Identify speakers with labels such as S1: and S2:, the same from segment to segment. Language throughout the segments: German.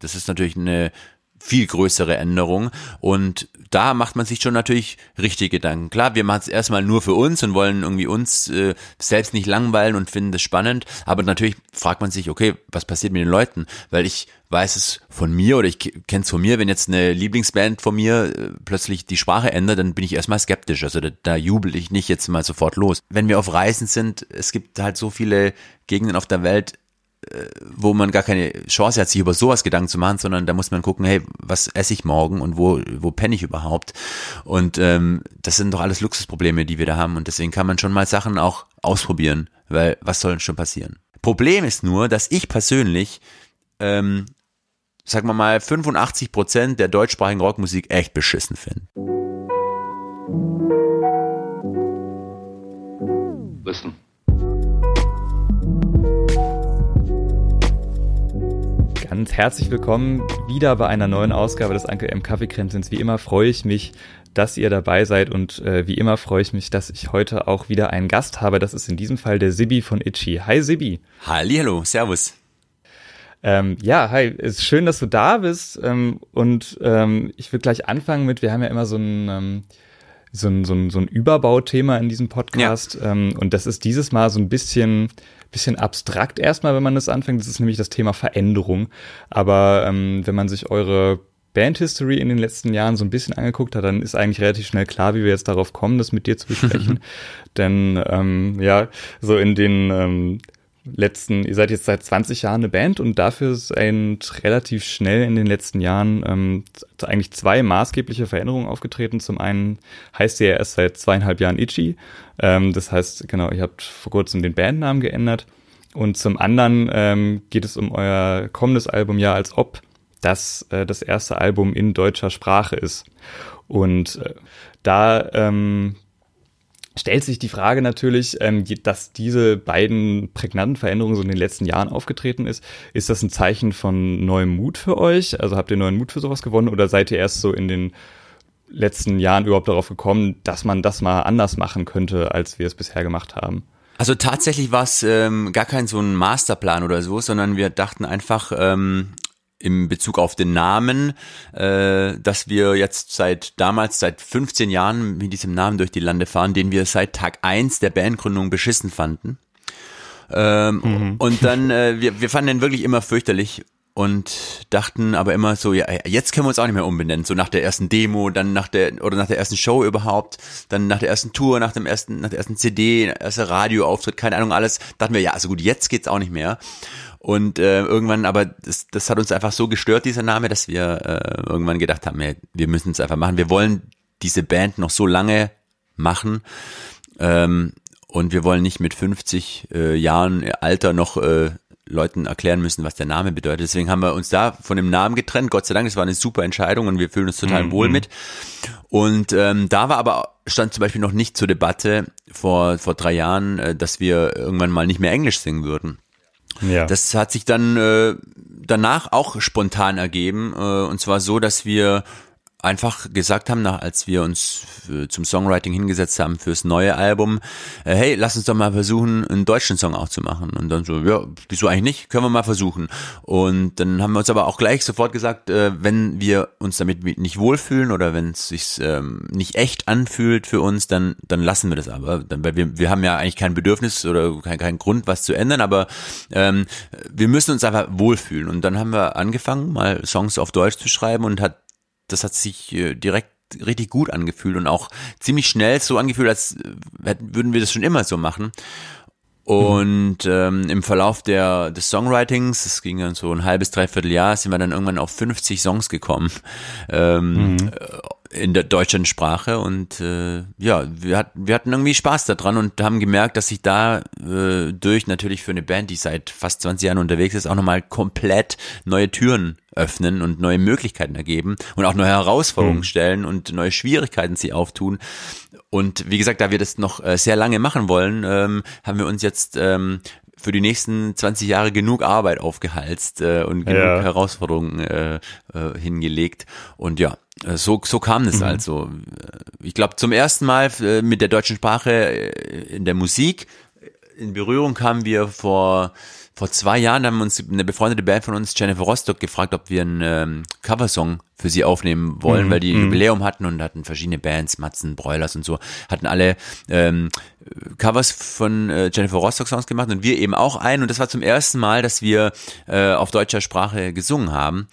S1: Das ist natürlich eine viel größere Änderung. Und da macht man sich schon natürlich richtig Gedanken. Klar, wir machen es erstmal nur für uns und wollen irgendwie uns äh, selbst nicht langweilen und finden das spannend. Aber natürlich fragt man sich, okay, was passiert mit den Leuten? Weil ich weiß es von mir oder ich kenne es von mir, wenn jetzt eine Lieblingsband von mir äh, plötzlich die Sprache ändert, dann bin ich erstmal skeptisch. Also da, da jubel ich nicht jetzt mal sofort los. Wenn wir auf Reisen sind, es gibt halt so viele Gegenden auf der Welt, wo man gar keine Chance hat, sich über sowas Gedanken zu machen, sondern da muss man gucken, hey, was esse ich morgen und wo, wo penne ich überhaupt? Und ähm, das sind doch alles Luxusprobleme, die wir da haben. Und deswegen kann man schon mal Sachen auch ausprobieren, weil was soll denn schon passieren? Problem ist nur, dass ich persönlich, ähm, sagen wir mal, 85 Prozent der deutschsprachigen Rockmusik echt beschissen finde.
S2: Listen.
S3: Ganz herzlich willkommen wieder bei einer neuen Ausgabe des Anke M Kaffeekränzchens. Wie immer freue ich mich, dass ihr dabei seid und äh, wie immer freue ich mich, dass ich heute auch wieder einen Gast habe. Das ist in diesem Fall der Sibi von Itchy. Hi Sibi.
S1: Hallo, servus.
S3: Ähm, ja, hi, ist schön, dass du da bist ähm, und ähm, ich würde gleich anfangen mit, wir haben ja immer so ein ähm, so ein, so ein, so ein Überbauthema in diesem Podcast ja. ähm, und das ist dieses Mal so ein bisschen bisschen abstrakt erstmal, wenn man das anfängt. Das ist nämlich das Thema Veränderung. Aber ähm, wenn man sich eure Band-History in den letzten Jahren so ein bisschen angeguckt hat, dann ist eigentlich relativ schnell klar, wie wir jetzt darauf kommen, das mit dir zu besprechen. Denn ähm, ja, so in den ähm, letzten, ihr seid jetzt seit 20 Jahren eine Band und dafür sind relativ schnell in den letzten Jahren ähm, eigentlich zwei maßgebliche Veränderungen aufgetreten. Zum einen heißt ihr ja erst seit zweieinhalb Jahren Itchy. Ähm, das heißt, genau, ihr habt vor kurzem den Bandnamen geändert. Und zum anderen ähm, geht es um euer kommendes Album ja, als ob das äh, das erste Album in deutscher Sprache ist. Und äh, da ähm, stellt sich die Frage natürlich, ähm, dass diese beiden prägnanten Veränderungen so in den letzten Jahren aufgetreten ist. Ist das ein Zeichen von neuem Mut für euch? Also habt ihr neuen Mut für sowas gewonnen oder seid ihr erst so in den letzten Jahren überhaupt darauf gekommen, dass man das mal anders machen könnte, als wir es bisher gemacht haben?
S1: Also tatsächlich war es ähm, gar kein so ein Masterplan oder so, sondern wir dachten einfach, ähm, im Bezug auf den Namen, äh, dass wir jetzt seit damals, seit 15 Jahren mit diesem Namen durch die Lande fahren, den wir seit Tag eins der Bandgründung beschissen fanden. Ähm, mhm. Und dann, äh, wir, wir fanden den wirklich immer fürchterlich und dachten aber immer so, ja, jetzt können wir uns auch nicht mehr umbenennen. So nach der ersten Demo, dann nach der oder nach der ersten Show überhaupt, dann nach der ersten Tour, nach dem ersten, nach der ersten CD, erster Radioauftritt, keine Ahnung, alles. Dachten wir, ja, also gut, jetzt geht's auch nicht mehr. Und äh, irgendwann, aber das, das hat uns einfach so gestört, dieser Name, dass wir äh, irgendwann gedacht haben, ja, wir müssen es einfach machen. Wir wollen diese Band noch so lange machen. Ähm, und wir wollen nicht mit 50 äh, Jahren Alter noch äh, Leuten erklären müssen, was der Name bedeutet. Deswegen haben wir uns da von dem Namen getrennt. Gott sei Dank, es war eine super Entscheidung und wir fühlen uns total mhm. wohl mit. Und ähm, da war aber stand zum Beispiel noch nicht zur Debatte vor vor drei Jahren, äh, dass wir irgendwann mal nicht mehr Englisch singen würden. Ja. Das hat sich dann äh, danach auch spontan ergeben. Äh, und zwar so, dass wir einfach gesagt haben, nach, als wir uns zum Songwriting hingesetzt haben fürs neue Album, äh, hey, lass uns doch mal versuchen, einen deutschen Song auch zu machen. Und dann so, ja, wieso eigentlich nicht? Können wir mal versuchen. Und dann haben wir uns aber auch gleich sofort gesagt, äh, wenn wir uns damit nicht wohlfühlen oder wenn es sich ähm, nicht echt anfühlt für uns, dann, dann lassen wir das aber. Dann, weil wir, wir haben ja eigentlich kein Bedürfnis oder kein, kein Grund, was zu ändern, aber ähm, wir müssen uns einfach wohlfühlen. Und dann haben wir angefangen, mal Songs auf Deutsch zu schreiben und hat das hat sich äh, direkt richtig gut angefühlt und auch ziemlich schnell so angefühlt, als äh, würden wir das schon immer so machen. Und ähm, im Verlauf der, des Songwritings, es ging dann so ein halbes, dreiviertel Jahr, sind wir dann irgendwann auf 50 Songs gekommen. Ähm, mhm in der deutschen Sprache und äh, ja, wir, hat, wir hatten irgendwie Spaß daran und haben gemerkt, dass sich da äh, durch natürlich für eine Band, die seit fast 20 Jahren unterwegs ist, auch nochmal komplett neue Türen öffnen und neue Möglichkeiten ergeben und auch neue Herausforderungen mhm. stellen und neue Schwierigkeiten sie auftun. Und wie gesagt, da wir das noch äh, sehr lange machen wollen, ähm, haben wir uns jetzt ähm, für die nächsten 20 Jahre genug Arbeit aufgehalst äh, und genug ja. Herausforderungen äh, äh, hingelegt. Und ja, so, so kam es mhm. also. Ich glaube, zum ersten Mal äh, mit der deutschen Sprache äh, in der Musik in Berührung kamen wir vor vor zwei Jahren haben uns eine befreundete Band von uns, Jennifer Rostock, gefragt, ob wir einen ähm, Coversong für sie aufnehmen wollen, mhm. weil die ein mhm. Jubiläum hatten und hatten verschiedene Bands, Matzen, Broilers und so, hatten alle ähm, Covers von äh, Jennifer Rostock Songs gemacht und wir eben auch ein. Und das war zum ersten Mal, dass wir äh, auf deutscher Sprache gesungen haben.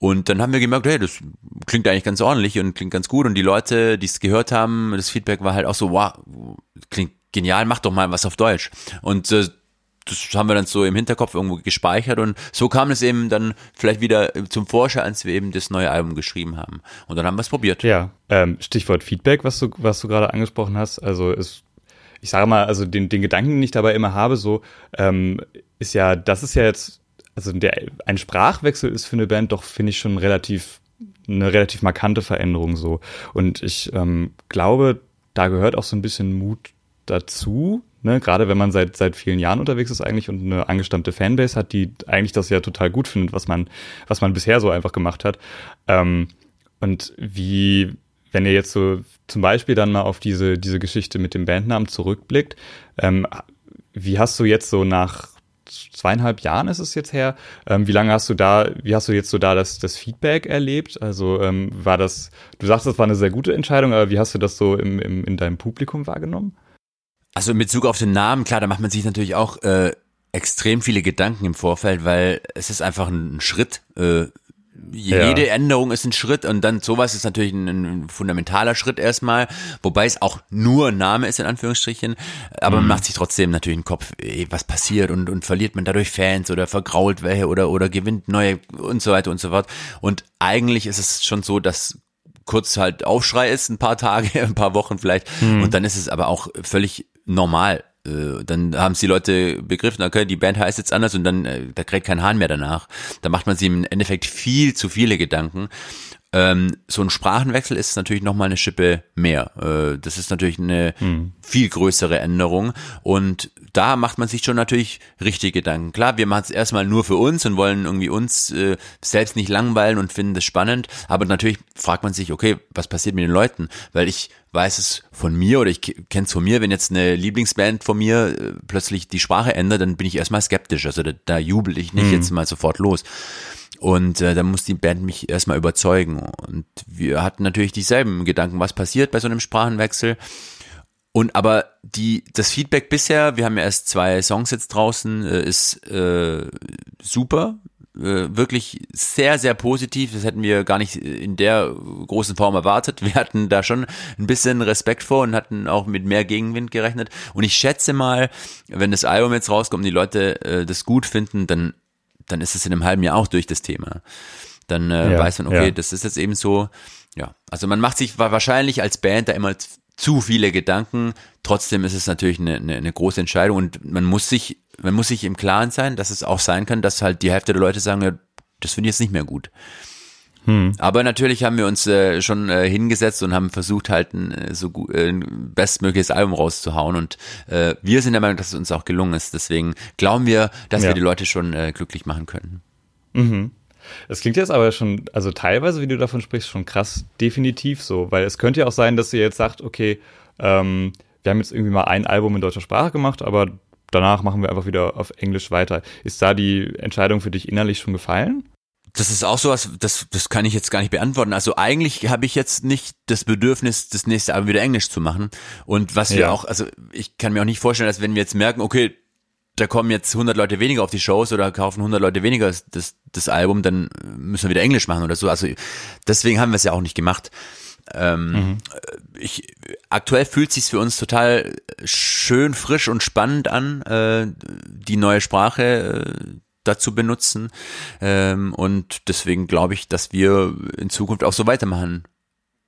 S1: Und dann haben wir gemerkt, hey, das klingt eigentlich ganz ordentlich und klingt ganz gut. Und die Leute, die es gehört haben, das Feedback war halt auch so, wow, klingt genial, mach doch mal was auf Deutsch. Und äh, das haben wir dann so im Hinterkopf irgendwo gespeichert und so kam es eben dann vielleicht wieder zum Vorschein, als wir eben das neue Album geschrieben haben. Und dann haben wir es probiert.
S3: Ja, ähm, Stichwort Feedback, was du, was du gerade angesprochen hast. Also ist, ich sage mal, also den, den Gedanken, den ich dabei immer habe, so ähm, ist ja, das ist ja jetzt, also der, ein Sprachwechsel ist für eine Band doch, finde ich, schon relativ eine relativ markante Veränderung so. Und ich ähm, glaube, da gehört auch so ein bisschen Mut dazu, Ne, gerade wenn man seit, seit vielen Jahren unterwegs ist eigentlich und eine angestammte Fanbase hat, die eigentlich das ja total gut findet, was man, was man bisher so einfach gemacht hat. Ähm, und wie, wenn ihr jetzt so zum Beispiel dann mal auf diese, diese Geschichte mit dem Bandnamen zurückblickt, ähm, wie hast du jetzt so nach zweieinhalb Jahren ist es jetzt her. Ähm, wie lange hast du da, wie hast du jetzt so da das, das Feedback erlebt? Also ähm, war das, du sagst, das war eine sehr gute Entscheidung, aber wie hast du das so im, im, in deinem Publikum wahrgenommen?
S1: Also in Bezug auf den Namen, klar, da macht man sich natürlich auch äh, extrem viele Gedanken im Vorfeld, weil es ist einfach ein Schritt. Äh, jede ja. Änderung ist ein Schritt und dann sowas ist natürlich ein, ein, fundamentaler Schritt erstmal, wobei es auch nur ein Name ist in Anführungsstrichen, aber mhm. man macht sich trotzdem natürlich einen Kopf, ey, was passiert und, und verliert man dadurch Fans oder vergrault welche oder, oder gewinnt neue und so weiter und so fort. Und eigentlich ist es schon so, dass kurz halt Aufschrei ist, ein paar Tage, ein paar Wochen vielleicht mhm. und dann ist es aber auch völlig normal. Äh, dann haben es die Leute begriffen, okay, die Band heißt jetzt anders und dann, äh, da kriegt kein Hahn mehr danach. Da macht man sich im Endeffekt viel zu viele Gedanken. Ähm, so ein Sprachenwechsel ist natürlich nochmal eine Schippe mehr. Äh, das ist natürlich eine hm. viel größere Änderung und da macht man sich schon natürlich richtig Gedanken. Klar, wir machen es erstmal nur für uns und wollen irgendwie uns äh, selbst nicht langweilen und finden das spannend, aber natürlich fragt man sich, okay, was passiert mit den Leuten? Weil ich weiß es von mir oder ich kenne es von mir, wenn jetzt eine Lieblingsband von mir äh, plötzlich die Sprache ändert, dann bin ich erstmal skeptisch. Also da, da jubel ich nicht hm. jetzt mal sofort los. Und äh, dann muss die Band mich erstmal überzeugen. Und wir hatten natürlich dieselben Gedanken, was passiert bei so einem Sprachenwechsel. Und aber die, das Feedback bisher, wir haben ja erst zwei Songs jetzt draußen, äh, ist äh, super. Äh, wirklich sehr, sehr positiv. Das hätten wir gar nicht in der großen Form erwartet. Wir hatten da schon ein bisschen Respekt vor und hatten auch mit mehr Gegenwind gerechnet. Und ich schätze mal, wenn das Album jetzt rauskommt und die Leute äh, das gut finden, dann dann ist es in einem halben Jahr auch durch das Thema. Dann äh, ja, weiß man, okay, ja. das ist jetzt eben so. Ja, also man macht sich wahrscheinlich als Band da immer zu viele Gedanken. Trotzdem ist es natürlich eine, eine, eine große Entscheidung und man muss sich, man muss sich im Klaren sein, dass es auch sein kann, dass halt die Hälfte der Leute sagen, ja, das finde ich jetzt nicht mehr gut. Hm. Aber natürlich haben wir uns äh, schon äh, hingesetzt und haben versucht, halt ein äh, so gut, äh, ein bestmögliches Album rauszuhauen. Und äh, wir sind der Meinung, dass es uns auch gelungen ist. Deswegen glauben wir, dass ja. wir die Leute schon äh, glücklich machen können.
S3: Mhm. Es klingt jetzt aber schon, also teilweise, wie du davon sprichst, schon krass definitiv so, weil es könnte ja auch sein, dass ihr jetzt sagt, okay, ähm, wir haben jetzt irgendwie mal ein Album in deutscher Sprache gemacht, aber danach machen wir einfach wieder auf Englisch weiter. Ist da die Entscheidung für dich innerlich schon gefallen?
S1: Das ist auch sowas, das, das kann ich jetzt gar nicht beantworten. Also eigentlich habe ich jetzt nicht das Bedürfnis, das nächste Album wieder Englisch zu machen. Und was wir ja. auch, also ich kann mir auch nicht vorstellen, dass wenn wir jetzt merken, okay, da kommen jetzt 100 Leute weniger auf die Shows oder kaufen 100 Leute weniger das, das Album, dann müssen wir wieder Englisch machen oder so. Also deswegen haben wir es ja auch nicht gemacht. Ähm, mhm. ich, aktuell fühlt sich für uns total schön, frisch und spannend an, äh, die neue Sprache äh, dazu benutzen. Ähm, und deswegen glaube ich, dass wir in Zukunft auch so weitermachen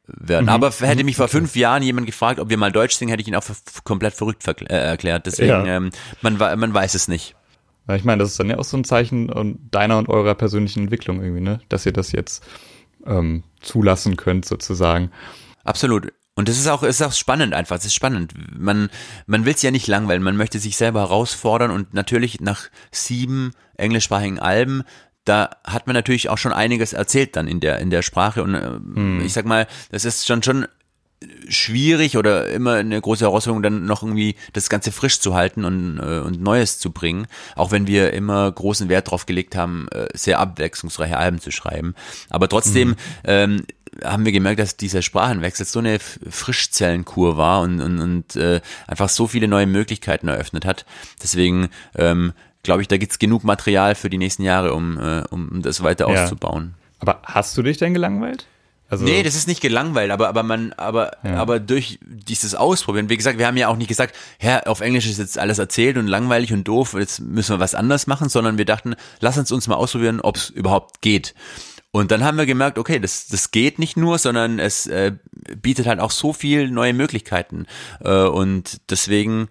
S1: werden. Mhm. Aber hätte mich vor fünf Jahren jemand gefragt, ob wir mal Deutsch singen, hätte ich ihn auch komplett verrückt äh, erklärt. Deswegen, ja. ähm, man, man weiß es nicht.
S3: Ich meine, das ist dann ja auch so ein Zeichen deiner und eurer persönlichen Entwicklung irgendwie, ne? Dass ihr das jetzt ähm, zulassen könnt, sozusagen.
S1: Absolut. Und das ist auch, ist auch spannend einfach. Es ist spannend. Man, man will es ja nicht langweilen. Man möchte sich selber herausfordern und natürlich nach sieben englischsprachigen Alben, da hat man natürlich auch schon einiges erzählt dann in der, in der Sprache und äh, hm. ich sag mal, das ist schon, schon schwierig oder immer eine große Herausforderung, dann noch irgendwie das Ganze frisch zu halten und, äh, und Neues zu bringen. Auch wenn wir immer großen Wert drauf gelegt haben, äh, sehr abwechslungsreiche Alben zu schreiben. Aber trotzdem mhm. ähm, haben wir gemerkt, dass dieser Sprachenwechsel so eine Frischzellenkur war und, und, und äh, einfach so viele neue Möglichkeiten eröffnet hat. Deswegen ähm, glaube ich, da gibt's genug Material für die nächsten Jahre, um, äh, um das weiter ja. auszubauen.
S3: Aber hast du dich denn gelangweilt?
S1: Also nee, das ist nicht gelangweilt, aber, aber man, aber, ja. aber durch dieses Ausprobieren, wie gesagt, wir haben ja auch nicht gesagt, ja, auf Englisch ist jetzt alles erzählt und langweilig und doof, jetzt müssen wir was anders machen, sondern wir dachten, lass uns uns mal ausprobieren, ob es überhaupt geht. Und dann haben wir gemerkt, okay, das, das geht nicht nur, sondern es äh, bietet halt auch so viel neue Möglichkeiten. Äh, und deswegen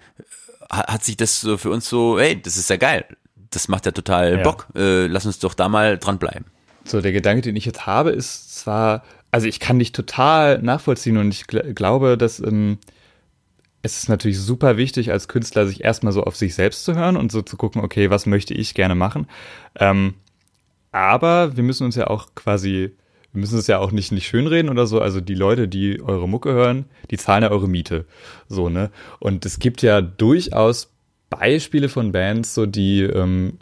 S1: hat sich das so für uns so, hey, das ist ja geil. Das macht ja total ja. Bock. Äh, lass uns doch da mal dranbleiben.
S3: So, der Gedanke, den ich jetzt habe, ist zwar also ich kann dich total nachvollziehen und ich gl glaube, dass ähm, es ist natürlich super wichtig, als Künstler sich erstmal so auf sich selbst zu hören und so zu gucken, okay, was möchte ich gerne machen. Ähm, aber wir müssen uns ja auch quasi, wir müssen es ja auch nicht, nicht schönreden oder so. Also die Leute, die eure Mucke hören, die zahlen ja eure Miete. So, ne? Und es gibt ja durchaus Beispiele von Bands, so die, ähm,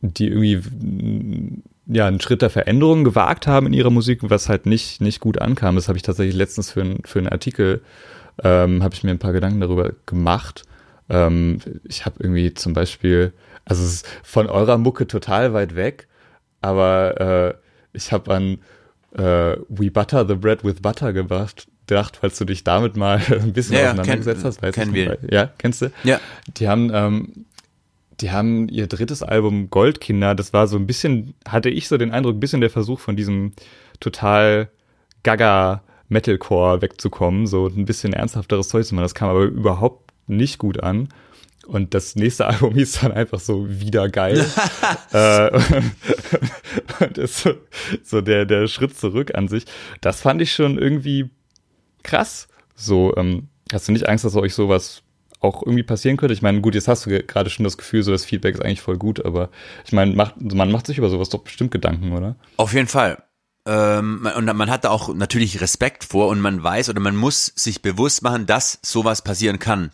S3: die irgendwie ja, einen Schritt der Veränderung gewagt haben in ihrer Musik, was halt nicht, nicht gut ankam. Das habe ich tatsächlich letztens für, ein, für einen Artikel, ähm, habe ich mir ein paar Gedanken darüber gemacht. Ähm, ich habe irgendwie zum Beispiel, also es ist von eurer Mucke total weit weg, aber äh, ich habe an äh, We Butter the Bread with Butter gedacht, gedacht, falls du dich damit mal ein bisschen ja, auseinandergesetzt
S1: kenn,
S3: hast. Weiß
S1: kennen wir.
S3: Ja, kennst du?
S1: Ja.
S3: Die haben ähm, die haben ihr drittes Album Goldkinder, das war so ein bisschen, hatte ich so den Eindruck, ein bisschen der Versuch von diesem total gaga Metalcore wegzukommen, so ein bisschen ernsthafteres Zeug zu machen. Das kam aber überhaupt nicht gut an. Und das nächste Album hieß dann einfach so wieder geil. äh, und ist so, so der, der Schritt zurück an sich. Das fand ich schon irgendwie krass. So, ähm, hast du nicht Angst, dass euch sowas auch irgendwie passieren könnte. Ich meine, gut, jetzt hast du gerade schon das Gefühl, so das Feedback ist eigentlich voll gut, aber ich meine, macht, man macht sich über sowas doch bestimmt Gedanken, oder?
S1: Auf jeden Fall. Ähm, und man hat da auch natürlich Respekt vor und man weiß oder man muss sich bewusst machen, dass sowas passieren kann.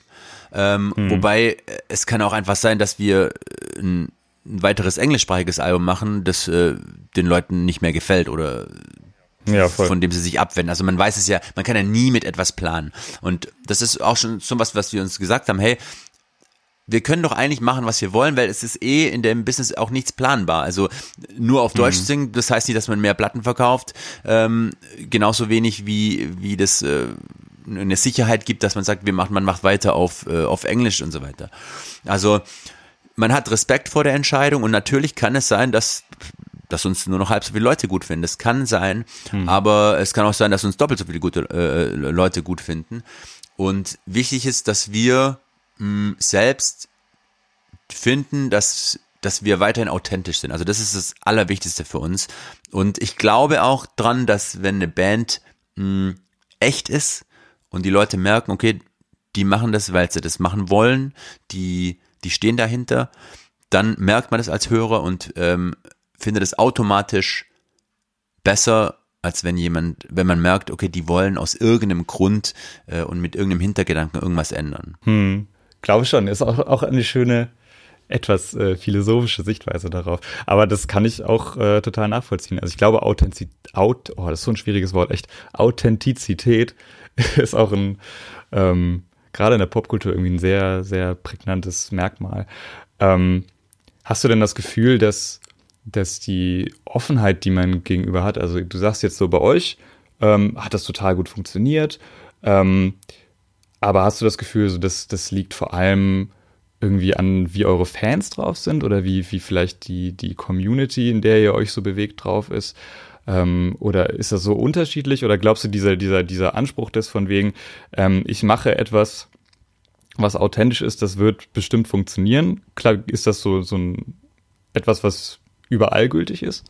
S1: Ähm, hm. Wobei äh, es kann auch einfach sein, dass wir äh, ein, ein weiteres englischsprachiges Album machen, das äh, den Leuten nicht mehr gefällt oder ja, von dem sie sich abwenden. Also man weiß es ja, man kann ja nie mit etwas planen. Und das ist auch schon so was, was wir uns gesagt haben, hey, wir können doch eigentlich machen, was wir wollen, weil es ist eh in dem Business auch nichts planbar. Also nur auf Deutsch mhm. singen, das heißt nicht, dass man mehr Platten verkauft. Ähm, genauso wenig wie, wie das äh, eine Sicherheit gibt, dass man sagt, wir machen, man macht weiter auf, äh, auf Englisch und so weiter. Also man hat Respekt vor der Entscheidung und natürlich kann es sein, dass dass uns nur noch halb so viele Leute gut finden. Das kann sein, hm. aber es kann auch sein, dass uns doppelt so viele gute äh, Leute gut finden. Und wichtig ist, dass wir mh, hm, selbst finden, dass dass wir weiterhin authentisch sind. Also das ist das Allerwichtigste für uns. Und ich glaube auch dran, dass wenn eine Band mh, hm, echt ist und die Leute merken, okay, die machen das, weil sie das machen wollen, die, die stehen dahinter, dann merkt man das als Hörer und ähm, findet es automatisch besser, als wenn jemand, wenn man merkt, okay, die wollen aus irgendeinem Grund äh, und mit irgendeinem Hintergedanken irgendwas ändern.
S3: Hm, glaube schon. Ist auch, auch eine schöne, etwas äh, philosophische Sichtweise darauf. Aber das kann ich auch äh, total nachvollziehen. Also ich glaube, Authentizität, Aut oh, das ist so ein schwieriges Wort, echt. Authentizität ist auch ein, ähm, gerade in der Popkultur irgendwie ein sehr, sehr prägnantes Merkmal. Ähm, hast du denn das Gefühl, dass dass die Offenheit, die man gegenüber hat, also du sagst jetzt so bei euch, ähm, hat das total gut funktioniert, ähm, aber hast du das Gefühl, so dass das liegt vor allem irgendwie an, wie eure Fans drauf sind oder wie, wie vielleicht die, die Community, in der ihr euch so bewegt, drauf ist? Ähm, oder ist das so unterschiedlich? Oder glaubst du, dieser, dieser, dieser Anspruch des von wegen, ähm, ich mache etwas, was authentisch ist, das wird bestimmt funktionieren? Klar, ist das so, so ein etwas, was überall gültig ist?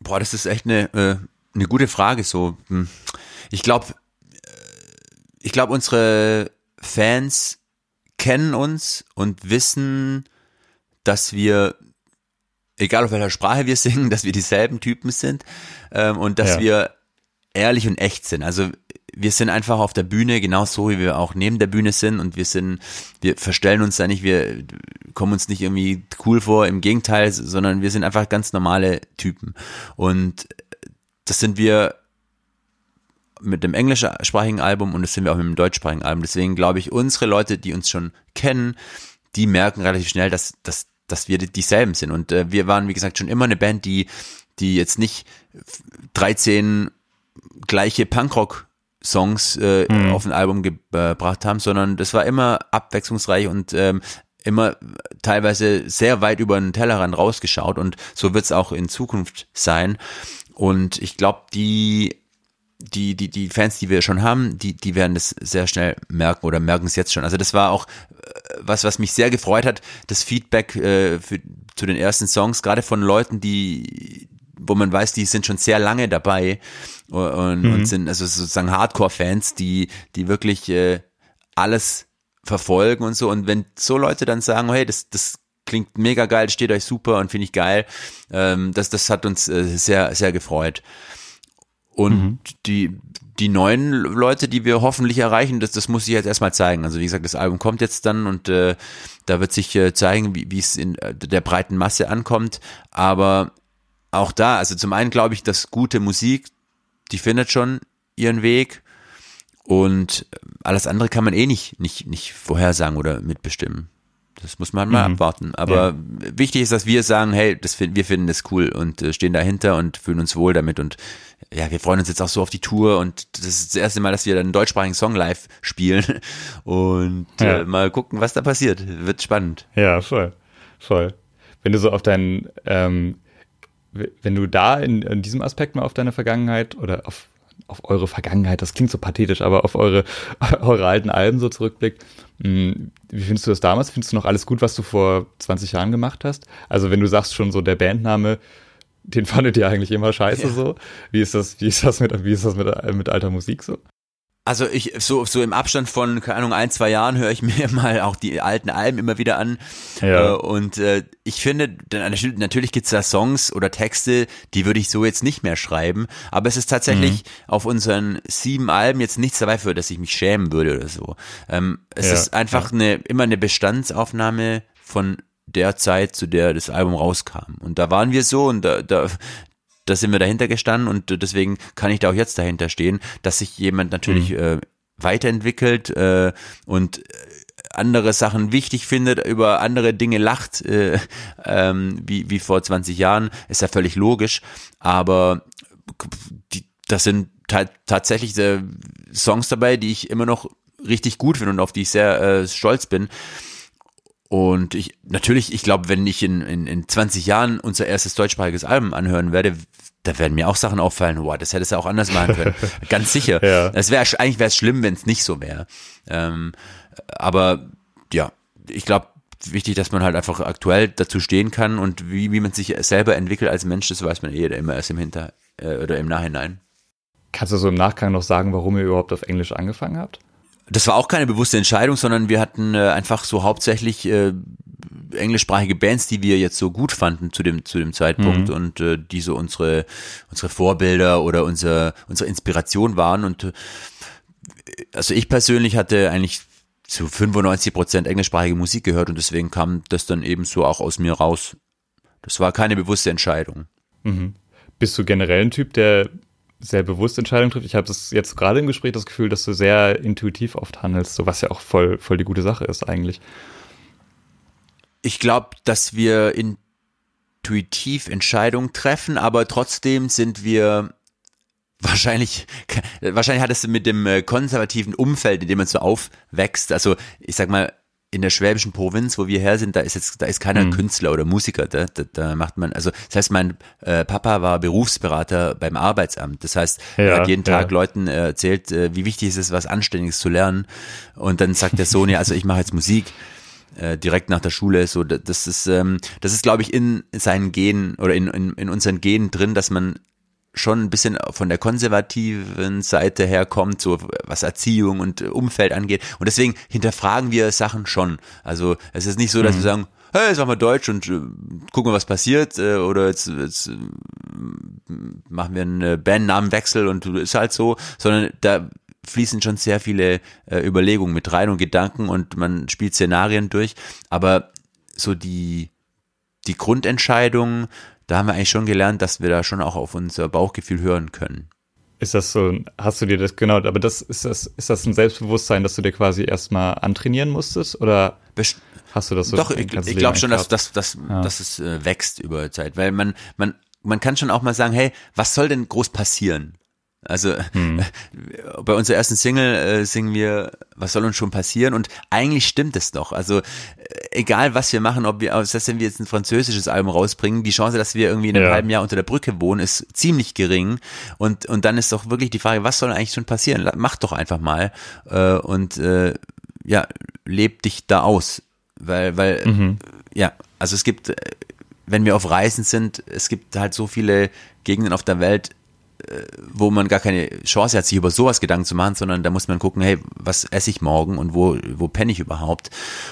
S1: Boah, das ist echt eine, äh, eine gute Frage. So, hm. ich glaube, äh, ich glaube, unsere Fans kennen uns und wissen, dass wir, egal auf welcher Sprache wir singen, dass wir dieselben Typen sind ähm, und dass ja. wir ehrlich und echt sind. Also wir sind einfach auf der Bühne genauso wie wir auch neben der Bühne sind und wir sind, wir verstellen uns da nicht, wir kommen uns nicht irgendwie cool vor, im Gegenteil, sondern wir sind einfach ganz normale Typen. Und das sind wir mit dem englischsprachigen Album und das sind wir auch mit dem deutschsprachigen Album. Deswegen glaube ich, unsere Leute, die uns schon kennen, die merken relativ schnell, dass, dass, dass wir dieselben sind. Und äh, wir waren, wie gesagt, schon immer eine Band, die, die jetzt nicht 13 gleiche Punkrock Songs äh, mhm. auf ein Album gebracht haben, sondern das war immer abwechslungsreich und ähm, immer teilweise sehr weit über den Tellerrand rausgeschaut und so wird es auch in Zukunft sein. Und ich glaube, die die, die, die Fans, die wir schon haben, die, die werden das sehr schnell merken oder merken es jetzt schon. Also das war auch äh, was, was mich sehr gefreut hat, das Feedback äh, für, zu den ersten Songs, gerade von Leuten, die, wo man weiß, die sind schon sehr lange dabei und, mhm. und sind also sozusagen Hardcore-Fans, die, die wirklich äh, alles verfolgen und so. Und wenn so Leute dann sagen, hey, das, das klingt mega geil, steht euch super und finde ich geil, ähm, das, das hat uns äh, sehr, sehr gefreut. Und mhm. die, die neuen Leute, die wir hoffentlich erreichen, das, das muss sich jetzt erstmal zeigen. Also wie gesagt, das Album kommt jetzt dann und äh, da wird sich äh, zeigen, wie, wie es in äh, der breiten Masse ankommt. Aber auch da, also zum einen glaube ich, dass gute Musik, die findet schon ihren Weg und alles andere kann man eh nicht, nicht, nicht vorhersagen oder mitbestimmen. Das muss man mal mhm. abwarten. Aber ja. wichtig ist, dass wir sagen, hey, das find, wir finden das cool und äh, stehen dahinter und fühlen uns wohl damit. Und ja, wir freuen uns jetzt auch so auf die Tour und das ist das erste Mal, dass wir dann einen deutschsprachigen Song live spielen und ja. äh, mal gucken, was da passiert. Wird spannend.
S3: Ja, voll. Voll. Wenn du so auf deinen, ähm, wenn du da in, in diesem Aspekt mal auf deine Vergangenheit oder auf auf eure Vergangenheit, das klingt so pathetisch, aber auf eure, eure alten Alben so zurückblickt. Hm, wie findest du das damals? Findest du noch alles gut, was du vor 20 Jahren gemacht hast? Also wenn du sagst schon so, der Bandname, den fandet ihr eigentlich immer scheiße ja. so. Wie ist das, wie ist das mit, wie ist das mit, mit alter Musik so?
S1: Also ich, so, so im Abstand von, keine Ahnung, ein, zwei Jahren höre ich mir mal auch die alten Alben immer wieder an. Ja. Äh, und äh, ich finde, natürlich gibt's da Songs oder Texte, die würde ich so jetzt nicht mehr schreiben. Aber es ist tatsächlich mhm. auf unseren sieben Alben jetzt nichts dabei, für dass ich mich schämen würde oder so. Ähm, es ja. ist einfach ja. eine, immer eine Bestandsaufnahme von der Zeit, zu der das Album rauskam. Und da waren wir so und da, da, da sind wir dahinter gestanden und deswegen kann ich da auch jetzt dahinter stehen, dass sich jemand natürlich mhm. äh, weiterentwickelt äh, und äh, andere Sachen wichtig findet, über andere Dinge lacht, äh, ähm, wie, wie vor 20 Jahren, ist ja völlig logisch. Aber die, das sind ta tatsächlich äh, Songs dabei, die ich immer noch richtig gut finde und auf die ich sehr äh, stolz bin. Und ich, natürlich, ich glaube, wenn ich in, in, in 20 Jahren unser erstes deutschsprachiges Album anhören werde, da werden mir auch Sachen auffallen, wow, das hättest du auch anders machen können. Ganz sicher. Ja. Es wäre, eigentlich wäre es schlimm, wenn es nicht so wäre. Ähm, aber ja, ich glaube, wichtig, dass man halt einfach aktuell dazu stehen kann und wie, wie man sich selber entwickelt als Mensch, das weiß man eh immer erst im Hinter äh, oder im Nachhinein.
S3: Kannst du so im Nachgang noch sagen, warum ihr überhaupt auf Englisch angefangen habt?
S1: Das war auch keine bewusste Entscheidung, sondern wir hatten äh, einfach so hauptsächlich äh, englischsprachige Bands, die wir jetzt so gut fanden zu dem zu dem Zeitpunkt mhm. und äh, die so unsere unsere Vorbilder oder unser unsere Inspiration waren und äh, also ich persönlich hatte eigentlich zu 95 Prozent englischsprachige Musik gehört und deswegen kam das dann eben so auch aus mir raus. Das war keine bewusste Entscheidung.
S3: Mhm. Bist du generell ein Typ, der sehr bewusst Entscheidungen trifft. Ich habe das jetzt gerade im Gespräch das Gefühl, dass du sehr intuitiv oft handelst, so was ja auch voll, voll die gute Sache ist eigentlich.
S1: Ich glaube, dass wir intuitiv Entscheidungen treffen, aber trotzdem sind wir wahrscheinlich, wahrscheinlich hat es mit dem äh, konservativen Umfeld, in dem man so aufwächst. Also ich sag mal, in der schwäbischen Provinz, wo wir her sind, da ist jetzt, da ist keiner mhm. Künstler oder Musiker. Da, da, da macht man, also das heißt, mein äh, Papa war Berufsberater beim Arbeitsamt. Das heißt, ja, er hat jeden Tag ja. Leuten äh, erzählt, äh, wie wichtig es ist, was Anständiges zu lernen. Und dann sagt der Sohn, ja, also ich mache jetzt Musik äh, direkt nach der Schule. So, das ist, ähm, das ist, glaube ich, in seinen Genen oder in, in, in unseren Genen drin, dass man schon ein bisschen von der konservativen Seite herkommt, so was Erziehung und Umfeld angeht. Und deswegen hinterfragen wir Sachen schon. Also es ist nicht so, dass mhm. wir sagen, hey, jetzt machen wir Deutsch und äh, gucken wir, was passiert. Äh, oder jetzt, jetzt äh, machen wir einen Bandnamenwechsel und ist halt so. Sondern da fließen schon sehr viele äh, Überlegungen mit rein und Gedanken und man spielt Szenarien durch. Aber so die, die Grundentscheidung, da haben wir eigentlich schon gelernt, dass wir da schon auch auf unser Bauchgefühl hören können.
S3: Ist das so, hast du dir das, genau, aber das, ist das, ist das ein Selbstbewusstsein, dass du dir quasi erstmal antrainieren musstest oder Best hast du das so?
S1: Doch, ich, ich glaube schon, dass, dass, dass, ja. dass es äh, wächst über Zeit, weil man, man, man kann schon auch mal sagen, hey, was soll denn groß passieren? Also hm. bei unserer ersten Single äh, singen wir, was soll uns schon passieren? Und eigentlich stimmt es doch. Also äh, egal was wir machen, ob wir, selbst wenn wir jetzt ein französisches Album rausbringen, die Chance, dass wir irgendwie in einem ja. halben Jahr unter der Brücke wohnen, ist ziemlich gering. Und und dann ist doch wirklich die Frage, was soll eigentlich schon passieren? Mach doch einfach mal äh, und äh, ja, leb dich da aus, weil weil mhm. ja, also es gibt, äh, wenn wir auf Reisen sind, es gibt halt so viele Gegenden auf der Welt äh, wo man gar keine Chance hat, sich über sowas Gedanken zu machen, sondern da muss man gucken, hey, was esse ich morgen und wo, wo penne ich überhaupt?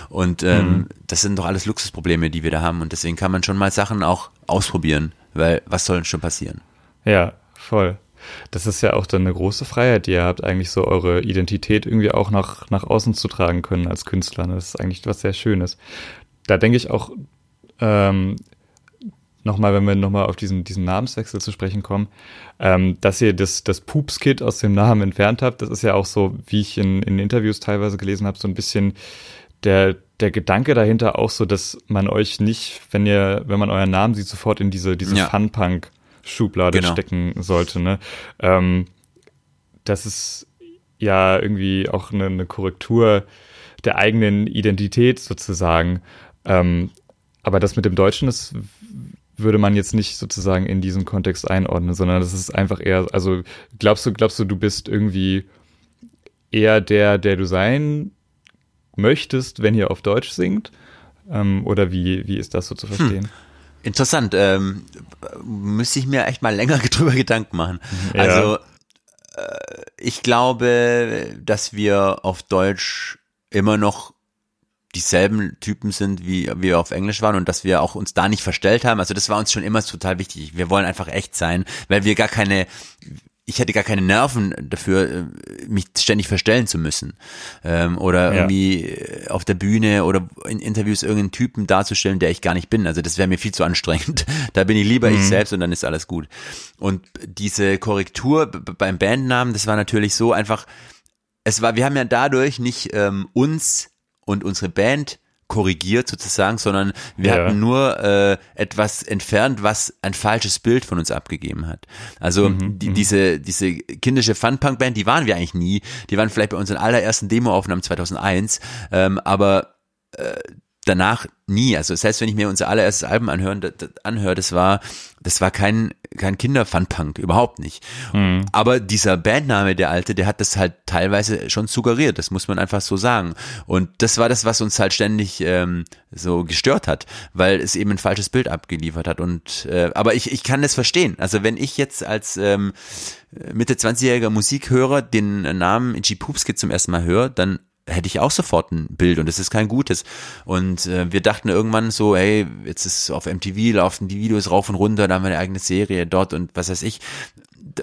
S1: Und ähm, mhm. das sind doch alles Luxusprobleme, die wir da haben. Und deswegen kann man schon mal Sachen auch ausprobieren, weil was soll denn schon passieren?
S3: Ja, voll. Das ist ja auch dann eine große Freiheit, die ihr habt, eigentlich so eure Identität irgendwie auch nach, nach außen zu tragen können als Künstler. Das ist eigentlich was sehr Schönes. Da denke ich auch, ähm, nochmal, wenn wir nochmal auf diesen, diesen Namenswechsel zu sprechen kommen, ähm, dass ihr das, das Poops-Kit aus dem Namen entfernt habt. Das ist ja auch so, wie ich in, in Interviews teilweise gelesen habe, so ein bisschen der, der Gedanke dahinter auch so, dass man euch nicht, wenn ihr, wenn man euren Namen sieht, sofort in diese, diese ja. Fun-Punk-Schublade genau. stecken sollte. Ne? Ähm, das ist ja irgendwie auch eine, eine Korrektur der eigenen Identität sozusagen. Ähm, aber das mit dem Deutschen, das würde man jetzt nicht sozusagen in diesen Kontext einordnen, sondern das ist einfach eher, also glaubst du, glaubst du, du bist irgendwie eher der, der du sein möchtest, wenn ihr auf Deutsch singt? Ähm, oder wie, wie ist das so zu hm. verstehen? Hm.
S1: Interessant. Ähm, müsste ich mir echt mal länger drüber Gedanken machen. Ja. Also äh, ich glaube, dass wir auf Deutsch immer noch dieselben Typen sind, wie wir auf Englisch waren und dass wir auch uns da nicht verstellt haben. Also das war uns schon immer total wichtig. Wir wollen einfach echt sein, weil wir gar keine, ich hätte gar keine Nerven dafür, äh, mich ständig verstellen zu müssen. Ähm, oder ja. irgendwie auf der Bühne oder in Interviews irgendeinen Typen darzustellen, der ich gar nicht bin. Also das wäre mir viel zu anstrengend. Da bin ich lieber mhm. ich selbst und dann ist alles gut. Und diese Korrektur beim Bandnamen, das war natürlich so einfach, es war, wir haben ja dadurch nicht ähm, uns und unsere Band korrigiert sozusagen, sondern wir ja. hatten nur äh, etwas entfernt, was ein falsches Bild von uns abgegeben hat. Also mhm, die, mhm. diese diese kindische Fun-Punk-Band, die waren wir eigentlich nie. Die waren vielleicht bei unseren allerersten Demo-Aufnahmen 2001, ähm, aber äh, danach nie. Also das heißt, wenn ich mir unser allererstes Album anhören, das, anhöre, das war, das war kein, kein Kinder-Fun-Punk, überhaupt nicht. Mhm. Aber dieser Bandname, der alte, der hat das halt teilweise schon suggeriert, das muss man einfach so sagen. Und das war das, was uns halt ständig ähm, so gestört hat, weil es eben ein falsches Bild abgeliefert hat. Und äh, aber ich, ich kann das verstehen. Also wenn ich jetzt als ähm, Mitte 20-jähriger Musikhörer den Namen Itchy Poopskit zum ersten Mal höre, dann hätte ich auch sofort ein Bild und das ist kein gutes. Und äh, wir dachten irgendwann so, hey, jetzt ist auf MTV, laufen die Videos rauf und runter, da haben wir eine eigene Serie dort und was weiß ich.